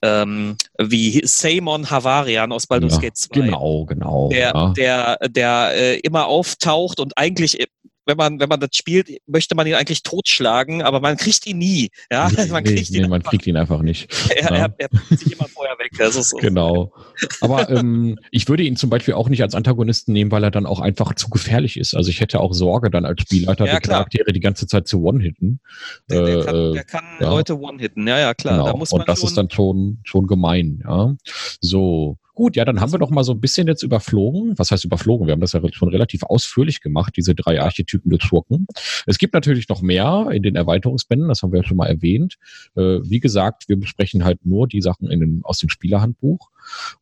ähm, wie Samon Havarian aus Baldur's ja, Gate 2. Genau, genau. Der, ja. der, der äh, immer auftaucht und eigentlich wenn man, wenn man das spielt, möchte man ihn eigentlich totschlagen, aber man kriegt ihn nie. Ja, nee, man kriegt nee, ihn, nee, man kriegt ihn einfach nicht. Er, ja. er, er zieht sich immer vorher weg. Das ist so. Genau. Aber ähm, ich würde ihn zum Beispiel auch nicht als Antagonisten nehmen, weil er dann auch einfach zu gefährlich ist. Also ich hätte auch Sorge dann als Spielleiter, ja, die Charaktere die ganze Zeit zu One-Hitten. Der, der, kann, äh, der kann ja. Leute One-Hitten, ja, ja, klar. Genau. Da muss man Und das ist dann schon, schon gemein, ja. So. Gut, ja, dann haben wir doch mal so ein bisschen jetzt überflogen. Was heißt überflogen? Wir haben das ja schon relativ ausführlich gemacht, diese drei Archetypen des Schurken. Es gibt natürlich noch mehr in den Erweiterungsbänden, das haben wir ja schon mal erwähnt. Äh, wie gesagt, wir besprechen halt nur die Sachen den, aus dem Spielerhandbuch.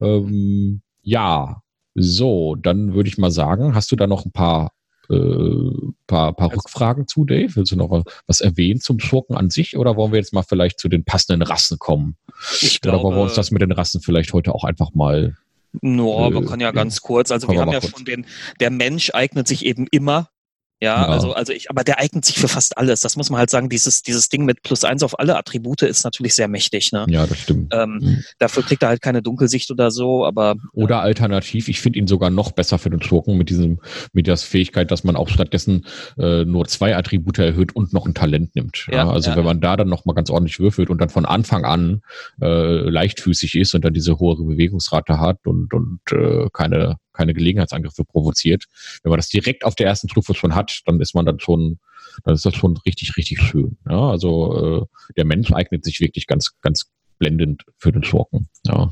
Ähm, ja, so, dann würde ich mal sagen, hast du da noch ein paar äh, paar, paar also, Rückfragen zu, Dave? Willst du noch was erwähnen zum Schurken an sich oder wollen wir jetzt mal vielleicht zu den passenden Rassen kommen? Ich glaube, oder wollen wir uns das mit den Rassen vielleicht heute auch einfach mal no, äh, man kann ja ganz kurz. Also wir haben ja schon den, der Mensch eignet sich eben immer ja, ja, also, also ich, aber der eignet sich für fast alles. Das muss man halt sagen. Dieses, dieses Ding mit plus eins auf alle Attribute ist natürlich sehr mächtig. Ne? Ja, das stimmt. Ähm, mhm. Dafür kriegt er halt keine Dunkelsicht oder so, aber. Oder alternativ, ich finde ihn sogar noch besser für den Schurken mit diesem, mit der Fähigkeit, dass man auch stattdessen äh, nur zwei Attribute erhöht und noch ein Talent nimmt. Ja, ja also ja, wenn man da dann noch mal ganz ordentlich würfelt und dann von Anfang an äh, leichtfüßig ist und dann diese hohe Bewegungsrate hat und, und äh, keine keine Gelegenheitsangriffe provoziert. Wenn man das direkt auf der ersten schon hat, dann ist man dann schon, dann ist das schon richtig, richtig schön. Ja, also äh, der Mensch eignet sich wirklich ganz, ganz blendend für den Schurken. Ja.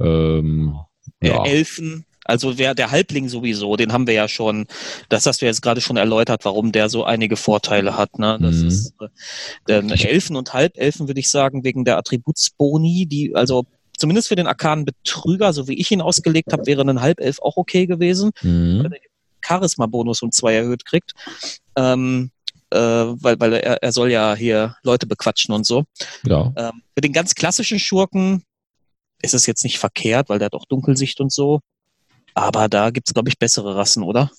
Ähm, ja. Elfen, also wer der Halbling sowieso, den haben wir ja schon, das hast du jetzt gerade schon erläutert, warum der so einige Vorteile hat. Ne? Das mhm. ist äh, Elfen und Halbelfen würde ich sagen, wegen der Attributsboni, die also zumindest für den arkanen Betrüger, so wie ich ihn ausgelegt habe, wäre ein Halbelf auch okay gewesen, mhm. weil er den Charisma-Bonus um zwei erhöht kriegt. Ähm, äh, weil, weil er, er soll ja hier Leute bequatschen und so. Ja. Ähm, für den ganz klassischen Schurken ist es jetzt nicht verkehrt, weil der hat auch Dunkelsicht und so. Aber da gibt's glaube ich, bessere Rassen, oder?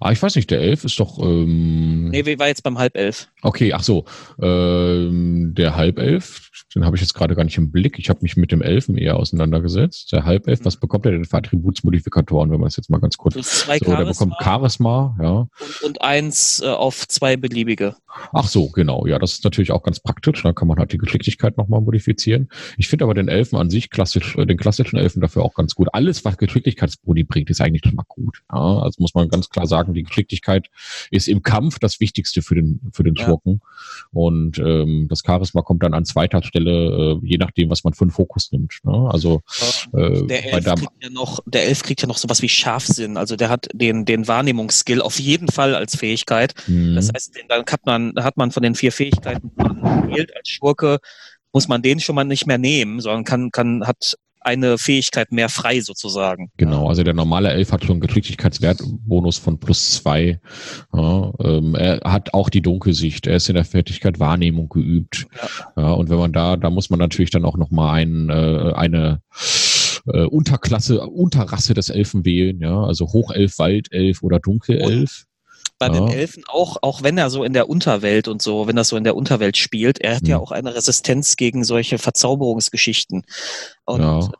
Ah, ich weiß nicht, der Elf ist doch. Ähm nee, wie war jetzt beim Halbelf? Okay, ach so. Ähm, der Halbelf, den habe ich jetzt gerade gar nicht im Blick. Ich habe mich mit dem Elfen eher auseinandergesetzt. Der Halbelf, was bekommt er denn für Attributsmodifikatoren, wenn man das jetzt mal ganz kurz. Zwei so, der bekommt Charisma, ja. Und, und eins äh, auf zwei beliebige. Ach so, genau. Ja, das ist natürlich auch ganz praktisch. Da kann man halt die Geschicklichkeit nochmal modifizieren. Ich finde aber den Elfen an sich klassisch, äh, den klassischen Elfen dafür auch ganz gut. Alles, was Geschicklichkeitsboni bringt, ist eigentlich schon mal gut. Ja, also muss man ganz klar sagen, die Geschicklichkeit ist im Kampf das Wichtigste für den, für den Schurken. Ja. Und ähm, das Charisma kommt dann an zweiter Stelle, äh, je nachdem, was man für einen Fokus nimmt. Ne? Also äh, der, Elf kriegt ja noch, der Elf kriegt ja noch sowas wie Scharfsinn. Also der hat den, den Wahrnehmungsskill auf jeden Fall als Fähigkeit. Mhm. Das heißt, dann hat man, hat man von den vier Fähigkeiten gewählt als Schurke, muss man den schon mal nicht mehr nehmen, sondern kann, kann, hat eine Fähigkeit mehr frei sozusagen. Genau, also der normale Elf hat schon einen Geschicklichkeitswertbonus von plus zwei. Ja, ähm, er hat auch die Dunkelsicht. Er ist in der Fertigkeit Wahrnehmung geübt. Ja. Ja, und wenn man da, da muss man natürlich dann auch nochmal ein, äh, eine äh, Unterklasse, Unterrasse des Elfen wählen, ja, also Hochelf, Waldelf oder Dunkelelf. Bei ja. den Elfen auch, auch wenn er so in der Unterwelt und so, wenn das so in der Unterwelt spielt, er hat hm. ja auch eine Resistenz gegen solche Verzauberungsgeschichten. Und ja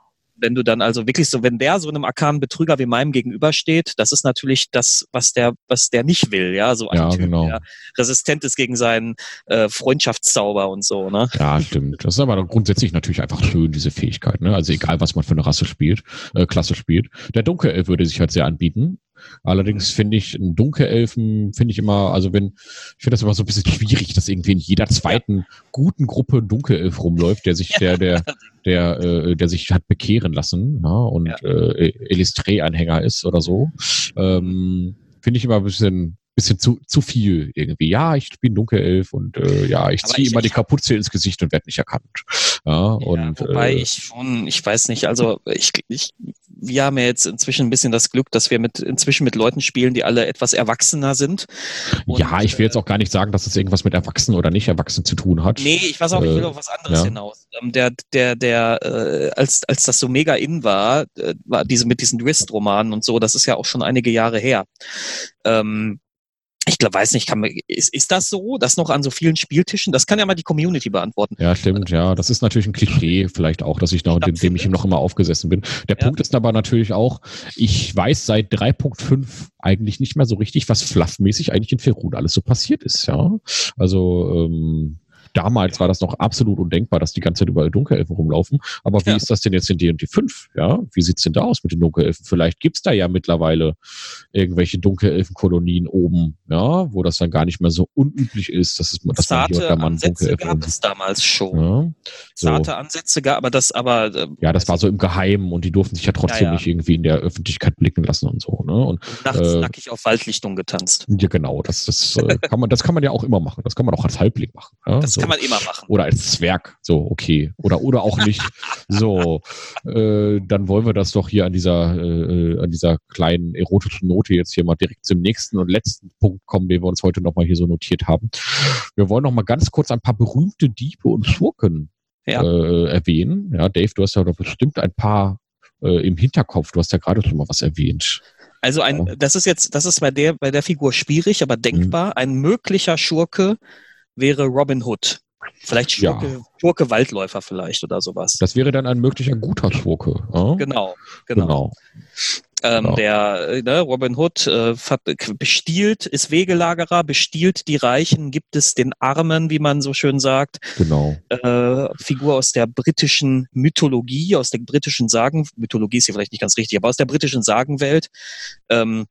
wenn du dann also wirklich so, wenn der so einem arkanen Betrüger wie meinem gegenübersteht, das ist natürlich das, was der, was der nicht will, ja, so ein ja, Typ, genau. der resistent ist gegen seinen äh, Freundschaftszauber und so, ne? Ja, stimmt. Das ist aber grundsätzlich natürlich einfach schön, diese Fähigkeit, ne? Also egal, was man für eine Rasse spielt, äh, Klasse spielt. Der Dunkelelf würde sich halt sehr anbieten. Allerdings finde ich einen Dunkelelfen, finde ich immer, also wenn, ich finde das immer so ein bisschen schwierig, dass irgendwie in jeder zweiten guten Gruppe ein Dunkelelf rumläuft, der sich, der, der, der, äh, der sich hat bekehren lassen, ja, und ja. äh, Elistre-Anhänger ist oder so. Ähm, finde ich immer ein bisschen, bisschen zu, zu viel irgendwie. Ja, ich bin Dunkelelf und äh, ja, ich ziehe immer die Kapuze ins Gesicht und werde nicht erkannt. Ja, ja und, wobei äh, ich schon, ich weiß nicht, also ich, ich, wir haben ja jetzt inzwischen ein bisschen das Glück, dass wir mit inzwischen mit Leuten spielen, die alle etwas erwachsener sind. Und, ja, ich will jetzt äh, auch gar nicht sagen, dass es irgendwas mit Erwachsenen oder nicht Erwachsenen zu tun hat. Nee, ich weiß auch, ich will äh, auf was anderes ja. hinaus. Ähm, der, der, der, äh, als, als das so mega in war, äh, war diese mit diesen Twist-Romanen und so, das ist ja auch schon einige Jahre her. Ähm, ich glaube, weiß nicht, kann man, ist, ist das so, das noch an so vielen Spieltischen? Das kann ja mal die Community beantworten. Ja, stimmt, ja. Das ist natürlich ein Klischee, vielleicht auch, dass ich noch, dem, dem ich noch immer aufgesessen bin. Der ja. Punkt ist aber natürlich auch, ich weiß seit 3.5 eigentlich nicht mehr so richtig, was fluffmäßig eigentlich in Ferun alles so passiert ist, ja. Also, ähm, Damals war das noch absolut undenkbar, dass die ganze Zeit überall Dunkelelfen rumlaufen. Aber wie ja. ist das denn jetzt in D&D 5? Ja, wie sieht's denn da aus mit den Dunkelelfen? Vielleicht gibt's da ja mittlerweile irgendwelche Dunkelelfenkolonien oben, ja, wo das dann gar nicht mehr so unüblich ist, dass, es, dass man hier da mal einen Dunkelelfen gab es damals schon. Ja, so. Sarte Ansätze gab, aber das aber äh, ja, das war so im Geheimen und die durften sich ja trotzdem ja, ja. nicht irgendwie in der Öffentlichkeit blicken lassen und so. Ne? Und, nachts äh, nackig auf Waldlichtung getanzt. Ja, genau. Das, das äh, kann man, das kann man ja auch immer machen. Das kann man auch als Halbling machen. Ja? Das so. Kann man immer machen. Oder als Zwerg. So, okay. Oder, oder auch nicht. so, äh, dann wollen wir das doch hier an dieser, äh, an dieser kleinen erotischen Note jetzt hier mal direkt zum nächsten und letzten Punkt kommen, den wir uns heute nochmal hier so notiert haben. Wir wollen noch mal ganz kurz ein paar berühmte Diebe und Schurken ja. äh, erwähnen. Ja, Dave, du hast ja doch bestimmt ein paar äh, im Hinterkopf. Du hast ja gerade schon mal was erwähnt. Also ein, das ist jetzt, das ist bei der, bei der Figur schwierig, aber denkbar. Mhm. Ein möglicher Schurke wäre Robin Hood. Vielleicht Schurke, ja. Schurke Waldläufer vielleicht oder sowas. Das wäre dann ein möglicher guter Schurke. Ja? Genau, genau. genau. Ähm, genau. Der äh, ne, Robin Hood äh, bestiehlt, ist Wegelagerer, bestiehlt die Reichen, gibt es den Armen, wie man so schön sagt. Genau. Äh, Figur aus der britischen Mythologie, aus der britischen Sagen, Mythologie ist hier vielleicht nicht ganz richtig, aber aus der britischen Sagenwelt. Ähm,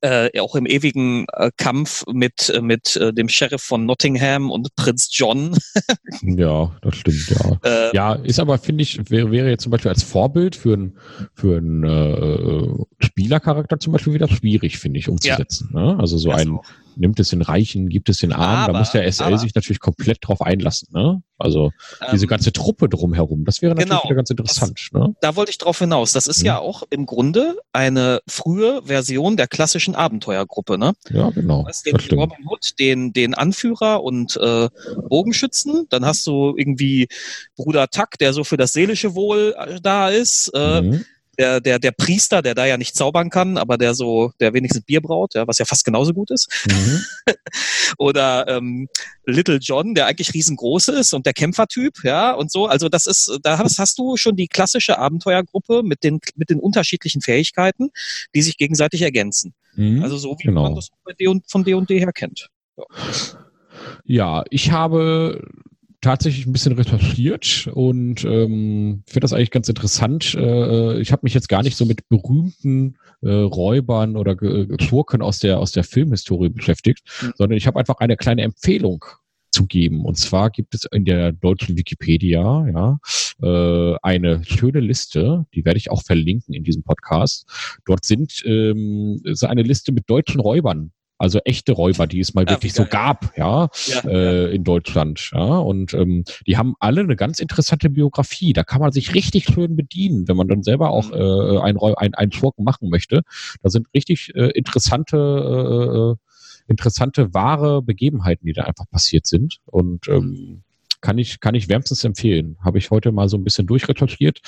äh, auch im ewigen äh, Kampf mit, äh, mit äh, dem Sheriff von Nottingham und Prinz John. ja, das stimmt, ja. Äh, ja, ist aber, finde ich, wäre, wäre jetzt zum Beispiel als Vorbild für einen für einen äh, Spielercharakter zum Beispiel wieder schwierig, finde ich, umzusetzen. Ja. Ne? Also so ja, ein so nimmt es den Reichen, gibt es den Armen, aber, da muss der SL aber, sich natürlich komplett drauf einlassen. Ne? Also ähm, diese ganze Truppe drumherum, das wäre natürlich genau, wieder ganz interessant. Das, ne? Da wollte ich drauf hinaus. Das ist mhm. ja auch im Grunde eine frühe Version der klassischen Abenteuergruppe. Ne? Ja, genau. Du hast den Robin Hood, den, den Anführer und äh, Bogenschützen. Dann hast du irgendwie Bruder Tuck, der so für das seelische Wohl äh, da ist. Äh, mhm der, der, der Priester, der da ja nicht zaubern kann, aber der so, der wenigstens Bier braut, ja, was ja fast genauso gut ist. Mhm. Oder ähm, Little John, der eigentlich riesengroß ist und der Kämpfertyp, ja, und so. Also das ist, da hast, hast du schon die klassische Abenteuergruppe mit den, mit den unterschiedlichen Fähigkeiten, die sich gegenseitig ergänzen. Mhm. Also so wie genau. man das von D&D her kennt. Ja. ja, ich habe tatsächlich ein bisschen recherchiert und ähm, finde das eigentlich ganz interessant. Äh, ich habe mich jetzt gar nicht so mit berühmten äh, Räubern oder Schurken aus der aus der Filmhistorie beschäftigt, mhm. sondern ich habe einfach eine kleine Empfehlung zu geben. Und zwar gibt es in der deutschen Wikipedia ja äh, eine schöne Liste, die werde ich auch verlinken in diesem Podcast. Dort sind ähm, ist eine Liste mit deutschen Räubern also echte Räuber, die es mal ja, wirklich so gab, ja, ja, äh, ja, in Deutschland. Ja, und ähm, die haben alle eine ganz interessante Biografie. Da kann man sich richtig schön bedienen, wenn man dann selber auch mhm. äh, ein, ein, ein Schurken machen möchte. Da sind richtig äh, interessante, äh, äh interessante, wahre Begebenheiten, die da einfach passiert sind. Und ähm, kann ich, kann ich wärmstens empfehlen. Habe ich heute mal so ein bisschen durchrecherchiert.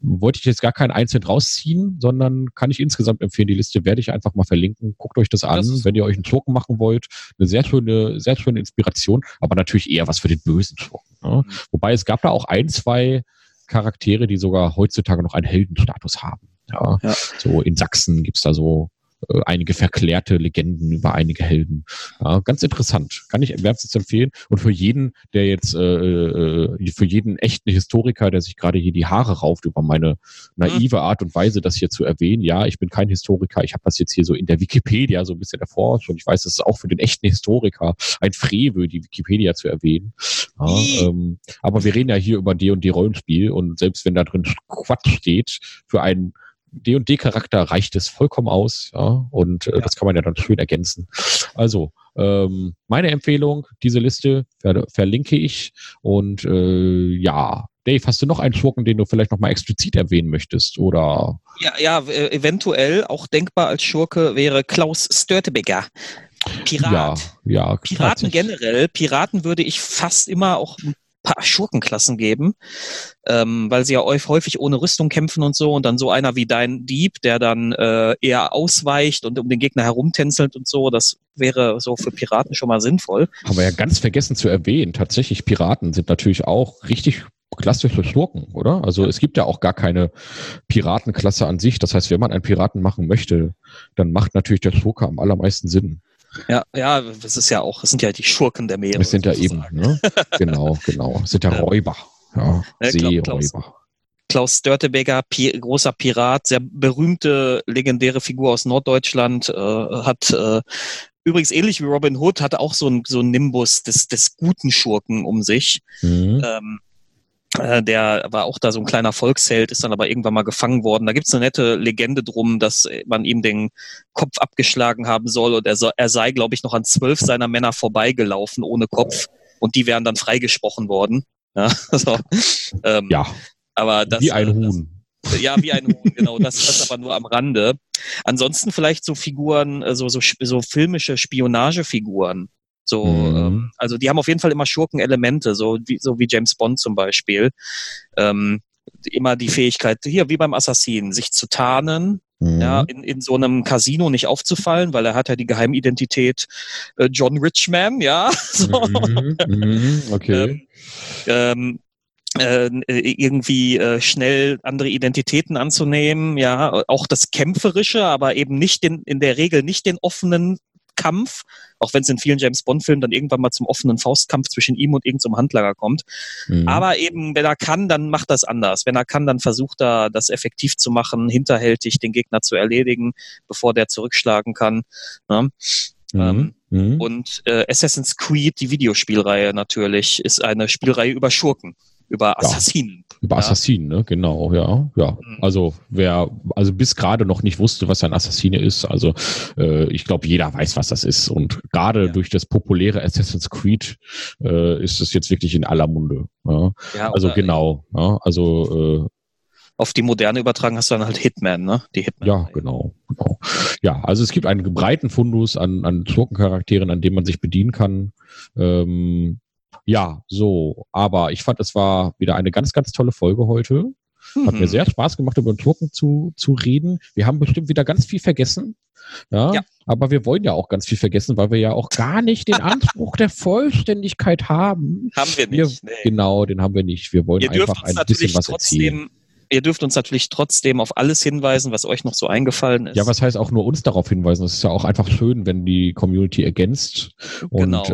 Wollte ich jetzt gar keinen einzeln rausziehen, sondern kann ich insgesamt empfehlen. Die Liste werde ich einfach mal verlinken. Guckt euch das an, Das wenn ihr euch einen Schurken machen wollt. Eine sehr schöne, sehr schöne Inspiration, aber natürlich eher was für den bösen Schurken. Ne? Mhm. Wobei es gab da auch ein, zwei Charaktere, die sogar heutzutage noch einen Heldenstatus haben. Ja, Ja. so in Sachsen gibt's da so äh, einige verklärte Legenden über einige Helden. Ja, ganz interessant. Kann ich wärmstens empfehlen. Und für jeden, der jetzt, äh, äh, für jeden echten Historiker, der sich gerade hier die Haare rauft über meine naive Art und Weise, das hier zu erwähnen. Ja, ich bin kein Historiker. Ich habe das jetzt hier so in der Wikipedia so ein bisschen erforscht. Und ich weiß, das ist auch für den echten Historiker ein Frevel, die Wikipedia zu erwähnen. Ja, ähm, aber wir reden ja hier über D&D Rollenspiel und selbst wenn da drin Quatsch steht, für einen D&D-Charakter reicht es vollkommen aus, ja, und äh, das kann man ja dann schön ergänzen. Also, ähm, meine Empfehlung, diese Liste ver verlinke ich und äh, ja, Dave, hast du noch einen Schurken, den du vielleicht noch mal explizit erwähnen möchtest oder? Ja, ja, äh, eventuell auch denkbar als Schurke wäre Klaus Störtebeker. Pirat. Ja, ja. Piraten generell, Piraten würde ich fast immer auch paar Schurkenklassen geben, ähm, weil sie ja häufig- ohne Rüstung kämpfen und so und dann so einer wie dein Dieb, der dann äh, eher ausweicht und um den Gegner herumtänzelt und so, das wäre so für Piraten schon mal sinnvoll. Haben wir ja ganz vergessen zu erwähnen. Tatsächlich, Piraten sind natürlich auch richtig klassische Schurken, oder? Also es gibt ja auch gar keine Piratenklasse an sich. Das heißt, wenn man einen Piraten machen möchte, dann macht natürlich der Schurke am allermeisten Sinn. Ja, ja, das ist ja auch, das sind ja die Schurken der Meere. Es sind ja eben, ne? Genau, genau. Es sind ja. Räuber. Ja, Ja, Kla- Klaus. Seeräuber. Klaus Störtebeker, Pi großer Pirat, sehr berühmte, legendäre Figur aus Norddeutschland, äh, hat äh, übrigens ähnlich wie Robin Hood, hatte auch so ein so Nimbus des, des guten Schurken um sich. Mhm. Ähm, äh, der war auch da so ein kleiner Volksheld, ist dann aber irgendwann mal gefangen worden. Da gibt's eine nette Legende drum, dass man ihm den Kopf abgeschlagen haben soll und er, so, er sei, glaube ich, noch an zwölf seiner Männer vorbeigelaufen ohne Kopf und die wären dann freigesprochen worden. Ja, also, ähm, Ja, aber das, wie ein äh, das, Huhn. ja, wie ein Huhn, genau. Das, das aber nur am Rande. Ansonsten vielleicht so Figuren, äh, so, so, so filmische Spionagefiguren. So, Mhm. ähm, also die haben auf jeden Fall immer Schurkenelemente, so wie, so wie James Bond zum Beispiel. Ähm, immer die Fähigkeit, hier wie beim Assassinen, sich zu tarnen, Mhm. ja, in, in so einem Casino nicht aufzufallen, weil er hat ja die Geheimidentität äh, John Richman, ja. So Mhm. Mhm. Okay. ähm, äh, irgendwie äh, schnell andere Identitäten anzunehmen, ja, auch das Kämpferische, aber eben nicht den, in der Regel nicht den offenen Kampf, auch wenn es in vielen James Bond-Filmen dann irgendwann mal zum offenen Faustkampf zwischen ihm und irgendeinem Handlager kommt. Mhm. Aber eben, wenn er kann, dann macht das anders. Wenn er kann, dann versucht er, das effektiv zu machen, hinterhältig den Gegner zu erledigen, bevor der zurückschlagen kann. Ne? ähm, Mhm. Mhm. Und äh, Assassin's Creed, die Videospielreihe natürlich, ist eine Spielreihe über Schurken, über Assassinen. Über Ja. Assassinen, ne? Genau, ja, ja. Mhm. Also wer, also bis gerade noch nicht wusste, was ein Assassine ist, also äh, ich glaube, jeder weiß, was das ist. Und gerade Ja. durch das populäre Assassin's Creed äh, ist es jetzt wirklich in aller Munde. Ja? Ja, Also genau, ja, also Auf die moderne übertragen hast du dann halt Hitman, ne? Die äh, Hitman. ja, genau, genau. Ja, also es gibt einen breiten Fundus an, an Schurkencharakteren, an dem man sich bedienen kann. Ähm, ja, so, aber ich fand, es war wieder eine ganz, ganz tolle Folge heute. Hat Mhm. mir sehr Spaß gemacht, über den Schurken zu, zu reden. Wir haben bestimmt wieder ganz viel vergessen. Ja, Ja. aber wir wollen ja auch ganz viel vergessen, weil wir ja auch gar nicht den Anspruch der Vollständigkeit haben. Haben wir Wir, nicht. nee. Genau, den haben wir nicht. Wir wollen dürft einfach ein bisschen was erzählen. Ihr dürft uns natürlich trotzdem auf alles hinweisen, was euch noch so eingefallen ist. Ja, was heißt auch nur uns darauf hinweisen? Es ist ja auch einfach schön, wenn die Community ergänzt und Genau.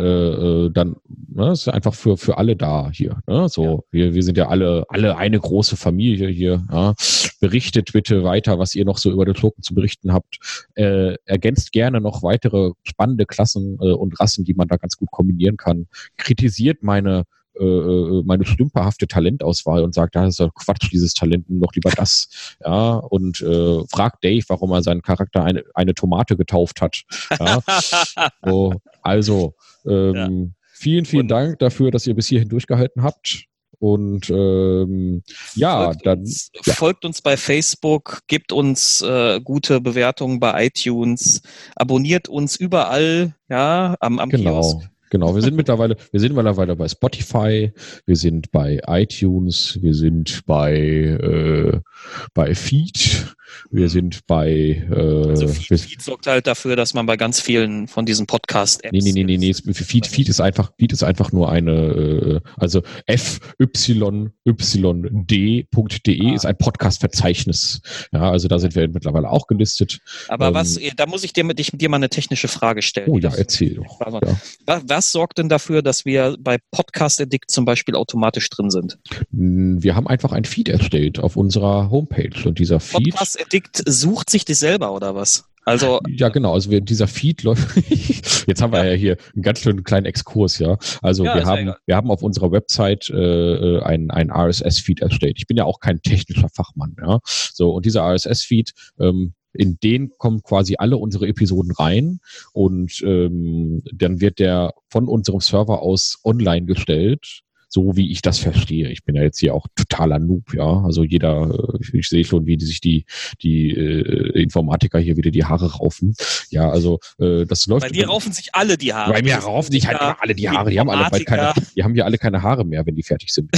äh, dann ne, ist einfach für für alle da hier. Ne? So, Ja. wir wir sind ja alle alle eine große Familie hier. Ja? Berichtet bitte weiter, was ihr noch so über den Token zu berichten habt. Äh, ergänzt gerne noch weitere spannende Klassen äh, und Rassen, die man da ganz gut kombinieren kann. Kritisiert meine äh, äh, meine stümperhafte Talentauswahl und sagt, das ist ja Quatsch, dieses Talent, nimm doch lieber das. Ja, und äh, fragt Dave, warum er seinen Charakter eine, eine Tomate getauft hat. Ja, so, also, ähm, vielen, vielen Und- Dank dafür, dass ihr bis hierhin durchgehalten habt. Und ähm, ja, folgt dann uns, ja. folgt uns bei Facebook, gebt uns äh, gute Bewertungen bei iTunes, abonniert uns überall, ja, am, am genau, Kiosk. Genau, wir sind mittlerweile, wir sind mittlerweile bei Spotify, wir sind bei iTunes, wir sind bei, äh, bei Feed, wir sind bei äh, Also Feed, Feed sorgt halt dafür, dass man bei ganz vielen von diesen Podcast-Apps. Nee, nee, nee, nee, nee. Feed, Feed ist einfach, Feed ist einfach nur eine, äh, also fyyd.de Ah. ist ein Podcast-Verzeichnis. Ja, also da sind wir mittlerweile auch gelistet. Aber ähm, was, da muss ich dir mit, ich, dir mal eine technische Frage stellen. Oh ja, erzähl doch. Ja. was, was sorgt denn dafür, dass wir bei Podcast Addict zum Beispiel automatisch drin sind? Mm, Wir haben einfach ein Feed erstellt auf unserer Homepage und dieser Feed. Podcast Addict sucht sich dich selber oder was? Also, Ja, genau. Also wir, dieser Feed läuft. Jetzt haben wir ja. hier einen ganz schönen kleinen Exkurs, ja. Also Ja, wir haben, egal. wir haben auf unserer Website äh, ein, ein RSS-Feed erstellt. Ich bin ja auch kein technischer Fachmann, ja. So und dieser RSS-Feed, ähm, in den kommen quasi alle unsere Episoden rein und ähm, dann wird der von unserem Server aus online gestellt. So wie ich das verstehe. Ich bin ja jetzt hier auch totaler Noob, ja. Also jeder, äh, ich, ich sehe schon, wie die sich die, die äh, Informatiker hier wieder die Haare raufen. Ja, also äh, das läuft. bei dir raufen sich alle die Haare. Bei mir raufen sich halt immer alle die Haare. Die haben alle bald keine, die haben hier alle keine Haare mehr, wenn die fertig sind.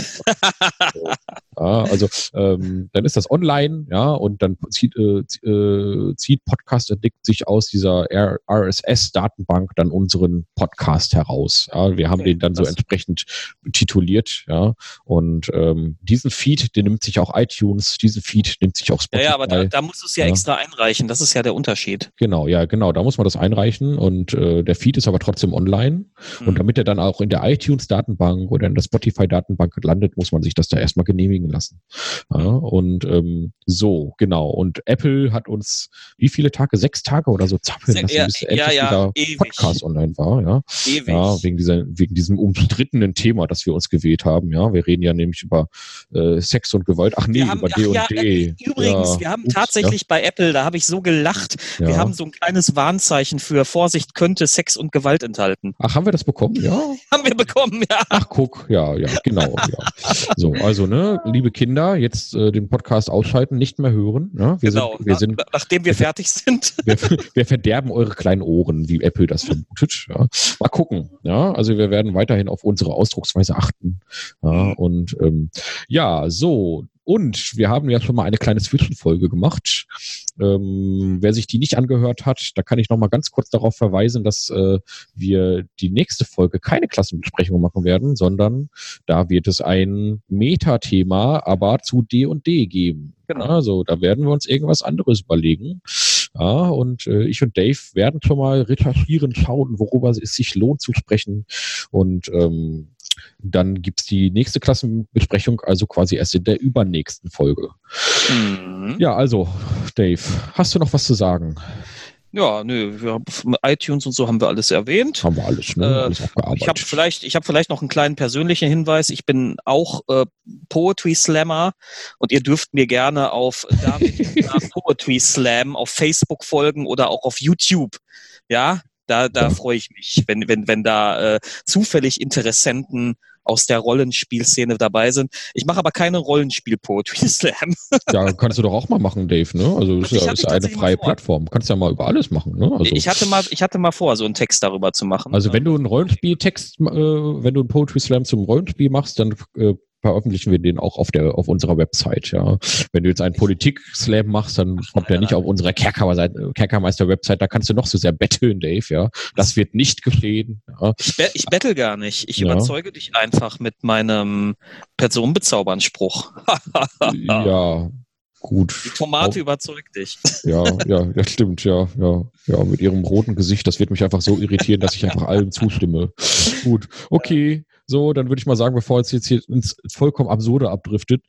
so. ja, also ähm, dann ist das online, ja, und dann zieht, äh, äh, zieht Podcast Addict sich aus dieser RSS-Datenbank dann unseren Podcast heraus. Ja, wir haben Okay, den dann so entsprechend tituliert, ja. Und ähm, diesen Feed, den nimmt sich auch iTunes, diesen Feed nimmt sich auch Ja, Spotify. ja, aber da, da musst du es ja, Ja. extra einreichen. Das ist ja der Unterschied. Genau, ja, genau. Da muss man das einreichen und äh, der Feed ist aber trotzdem online. Und Hm. damit er dann auch in der iTunes-Datenbank oder in der Spotify-Datenbank landet, muss man sich das da erstmal genehmigen lassen. Ja, und ähm, so, genau. Und Apple hat uns wie viele Tage? Sechs Tage oder so zappeln Se- lassen, ja, bis ja, endlich ja, dieser ewig. Podcast online war. Ja, Ewig. ja wegen, dieser, wegen diesem umstrittenen Thema, das wir uns gewählt haben. Ja, wir reden ja nämlich über äh, Sex und Gewalt. Ach nee, wir haben, über ach D und ja, D. äh, übrigens, ja, wir haben ups, tatsächlich bei Apple, da habe ich so gelacht, Ja, wir ja. haben so ein kleines Warnzeichen für Vorsicht könnte Sex und Gewalt enthalten. Ach, haben wir das bekommen? Ja, Haben wir bekommen, ja. Ach, guck, ja, ja, genau, ja. So, also, ne, liebe Kinder, jetzt äh, den Podcast ausschalten, nicht mehr hören. Ne? Wir genau. sind, wir Na- sind, nachdem wir fertig sind. wir, wir verderben eure kleinen Ohren, wie Apple das vermutet. Ja. Mal gucken. Ja, also wir werden weiterhin auf unsere Ausdrucksweise achten. Ja, Mhm. und ähm, ja, so. Und wir haben ja schon mal eine kleine Zwischenfolge gemacht. Ähm, wer sich die nicht angehört hat, da kann ich noch mal ganz kurz darauf verweisen, dass äh, wir die nächste Folge keine Klassenbesprechung machen werden, sondern da wird es ein Metathema, aber zu D und D geben. Genau. Also da werden wir uns irgendwas anderes überlegen. Ja, und äh, ich und Dave werden schon mal recherchieren, schauen, worüber es sich lohnt zu sprechen. Und ähm, dann gibt's die nächste Klassenbesprechung, also quasi erst in der übernächsten Folge. Mhm. Ja, also, Dave, hast du noch was zu sagen? Ja, nö, wir haben iTunes und so haben wir alles erwähnt. Haben wir alles, ne? Äh, alles. Ich habe vielleicht, ich habe vielleicht noch einen kleinen persönlichen Hinweis. Ich bin auch äh, Poetry Slammer und ihr dürft mir gerne auf David Poetry Slam auf Facebook folgen oder auch auf YouTube. Ja, da, da freue ich mich, wenn, wenn, wenn da äh, zufällig Interessenten aus der Rollenspielszene dabei sind. Ich mache aber keine Rollenspiel-Poetry Slam. ja, kannst du doch auch mal machen, Dave, ne? Also, ist ja ist eine freie vor. Plattform. Kannst ja mal über alles machen, ne? Also, Ich hatte mal, ich hatte mal vor, so einen Text darüber zu machen. Also wenn du einen Rollenspieltext, äh, wenn du einen Poetry Slam zum Rollenspiel machst, dann äh, veröffentlichen wir den auch auf der auf unserer Website. Ja, wenn du jetzt einen Politik Slam machst, dann kommt der nicht auf unserer Kerkermeister Kerkermeister Website. Da kannst du noch so sehr betteln, Dave. Ja, das wird nicht geschehen. Ja, Ich, be ich bettel gar nicht. Ich Ja. überzeuge dich einfach mit meinem Personenbezaubern-Spruch. ja gut. Die Tomate überzeugt dich. Ja, ja, das stimmt. Ja, ja, ja. Mit ihrem roten Gesicht, das wird mich einfach so irritieren, dass ich einfach allem zustimme. Gut, okay. So, dann würde ich mal sagen, bevor es jetzt hier ins vollkommen Absurde abdriftet,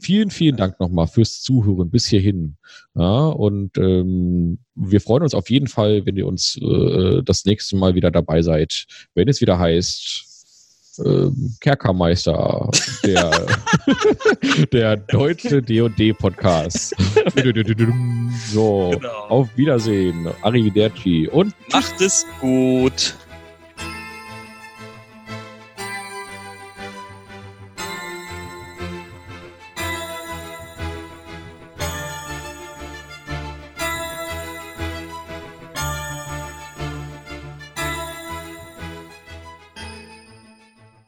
vielen, vielen Dank nochmal fürs Zuhören bis hierhin. Ja, und ähm, wir freuen uns auf jeden Fall, wenn ihr uns äh, das nächste Mal wieder dabei seid, wenn es wieder heißt. ähm, Kerkermeister, der, der deutsche D&D-Podcast. so, Genau. auf Wiedersehen, Arrivederci und Macht es gut.